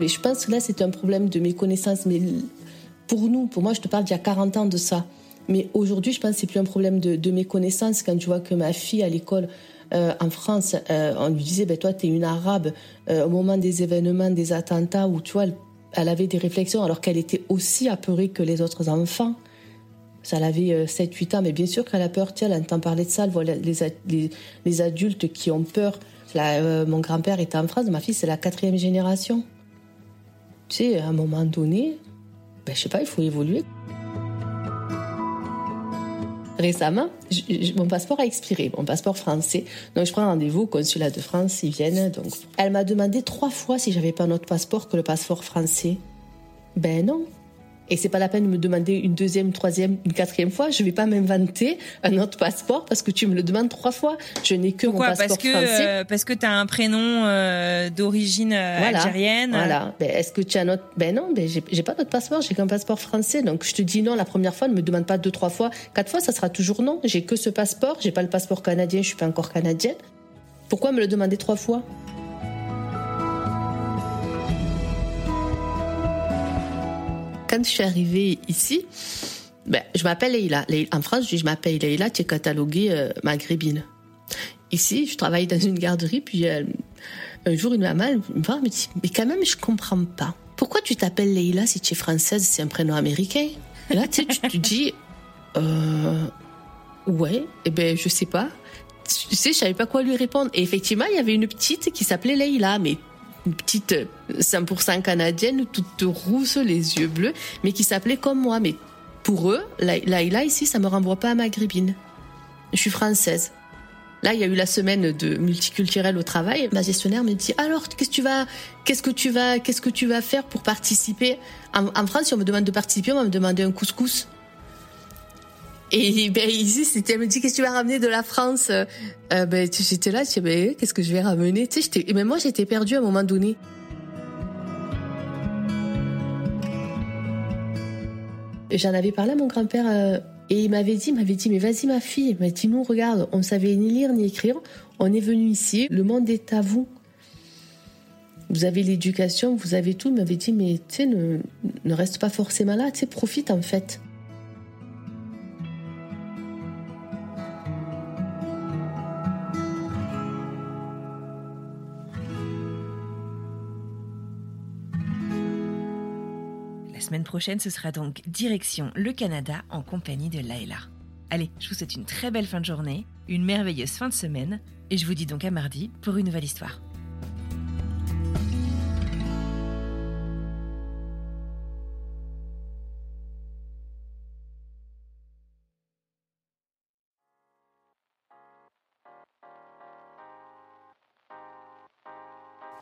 Mais je pense que là, c'est un problème de méconnaissance. Mais pour nous, pour moi, je te parle d'il y a 40 ans de ça. Mais aujourd'hui, je pense que c'est plus un problème de, de, méconnaissance quand tu vois que ma fille à l'école euh, en France, euh, on lui disait, ben, toi, tu es une arabe. Euh, au moment des événements, des attentats, où tu vois, elle, avait des réflexions alors qu'elle était aussi apeurée que les autres enfants. Ça, elle avait 7-8 ans, mais bien sûr qu'elle a peur. Tiens, elle entend parler de ça, elle voit les, adultes qui ont peur. Mon grand-père était en France, ma fille, c'est la quatrième génération. Tu sais, à un moment donné, ben, je sais pas, il faut évoluer. Récemment, mon passeport a expiré, mon passeport français. Donc je prends rendez-vous au consulat de France, ils viennent. Donc elle m'a demandé trois fois si j'avais pas un autre passeport que le passeport français. Ben non, et c'est pas la peine de me demander une deuxième, troisième, une quatrième fois. Je vais pas m'inventer un autre passeport parce que tu me le demandes trois fois. Je n'ai que Pourquoi? Mon passeport parce que, français. Euh, parce que tu as un prénom euh, d'origine euh, voilà. algérienne. Voilà. Ben, Est-ce que tu as un autre Ben non, ben, j'ai pas d'autre passeport. J'ai qu'un passeport français. Donc je te dis non la première fois. Ne me demande pas deux, trois fois, quatre fois. Ça sera toujours non. J'ai que ce passeport. J'ai pas le passeport canadien. Je suis pas encore canadienne. Pourquoi me le demander trois fois? Quand je suis arrivée ici, ben, je m'appelle Leïla. En France, je je m'appelle Leïla, tu es cataloguée euh, maghrébine. Ici, je travaille dans une garderie, puis euh, un jour, une maman me voit, dit Mais quand même, je comprends pas. Pourquoi tu t'appelles Leïla si tu es française, c'est un prénom américain? Là, tu te dis euh, Ouais, eh ben, je sais pas. Tu sais, je savais pas quoi lui répondre. Et effectivement, il y avait une petite qui s'appelait Leïla, mais une petite 100% canadienne, toute rousse, les yeux bleus, mais qui s'appelait comme moi. Mais pour eux, Laïla ici, ça me renvoie pas à maghrébine. Je suis française. Là, il y a eu la semaine de multiculturel au travail. Ma gestionnaire me dit alors qu'est-ce que tu vas, qu'est-ce que tu vas, qu'est-ce que tu vas faire pour participer? En, en, France, si on me demande de participer, on va me demander un couscous. Et ben, ici, c'était, elle me dit, qu'est-ce que tu vas ramener de la France? Euh, ben, J'étais là, je dis, ben, qu'est-ce que je vais ramener? Tu sais, Et même moi, j'étais perdue à un moment donné. J'en avais parlé à mon grand-père euh, et il m'avait dit, m'avait dit, mais vas-y ma fille, il m'a dit, nous regarde, on ne savait ni lire ni écrire, on est venu ici, le monde est à vous. Vous avez l'éducation, vous avez tout. Il m'avait dit, mais tu sais, ne, ne reste pas forcément là, tu sais, profite en fait. Semaine prochaine, ce sera donc direction le Canada en compagnie de Laila. Allez, je vous souhaite une très belle fin de journée, une merveilleuse fin de semaine, et je vous dis donc à mardi pour une nouvelle histoire.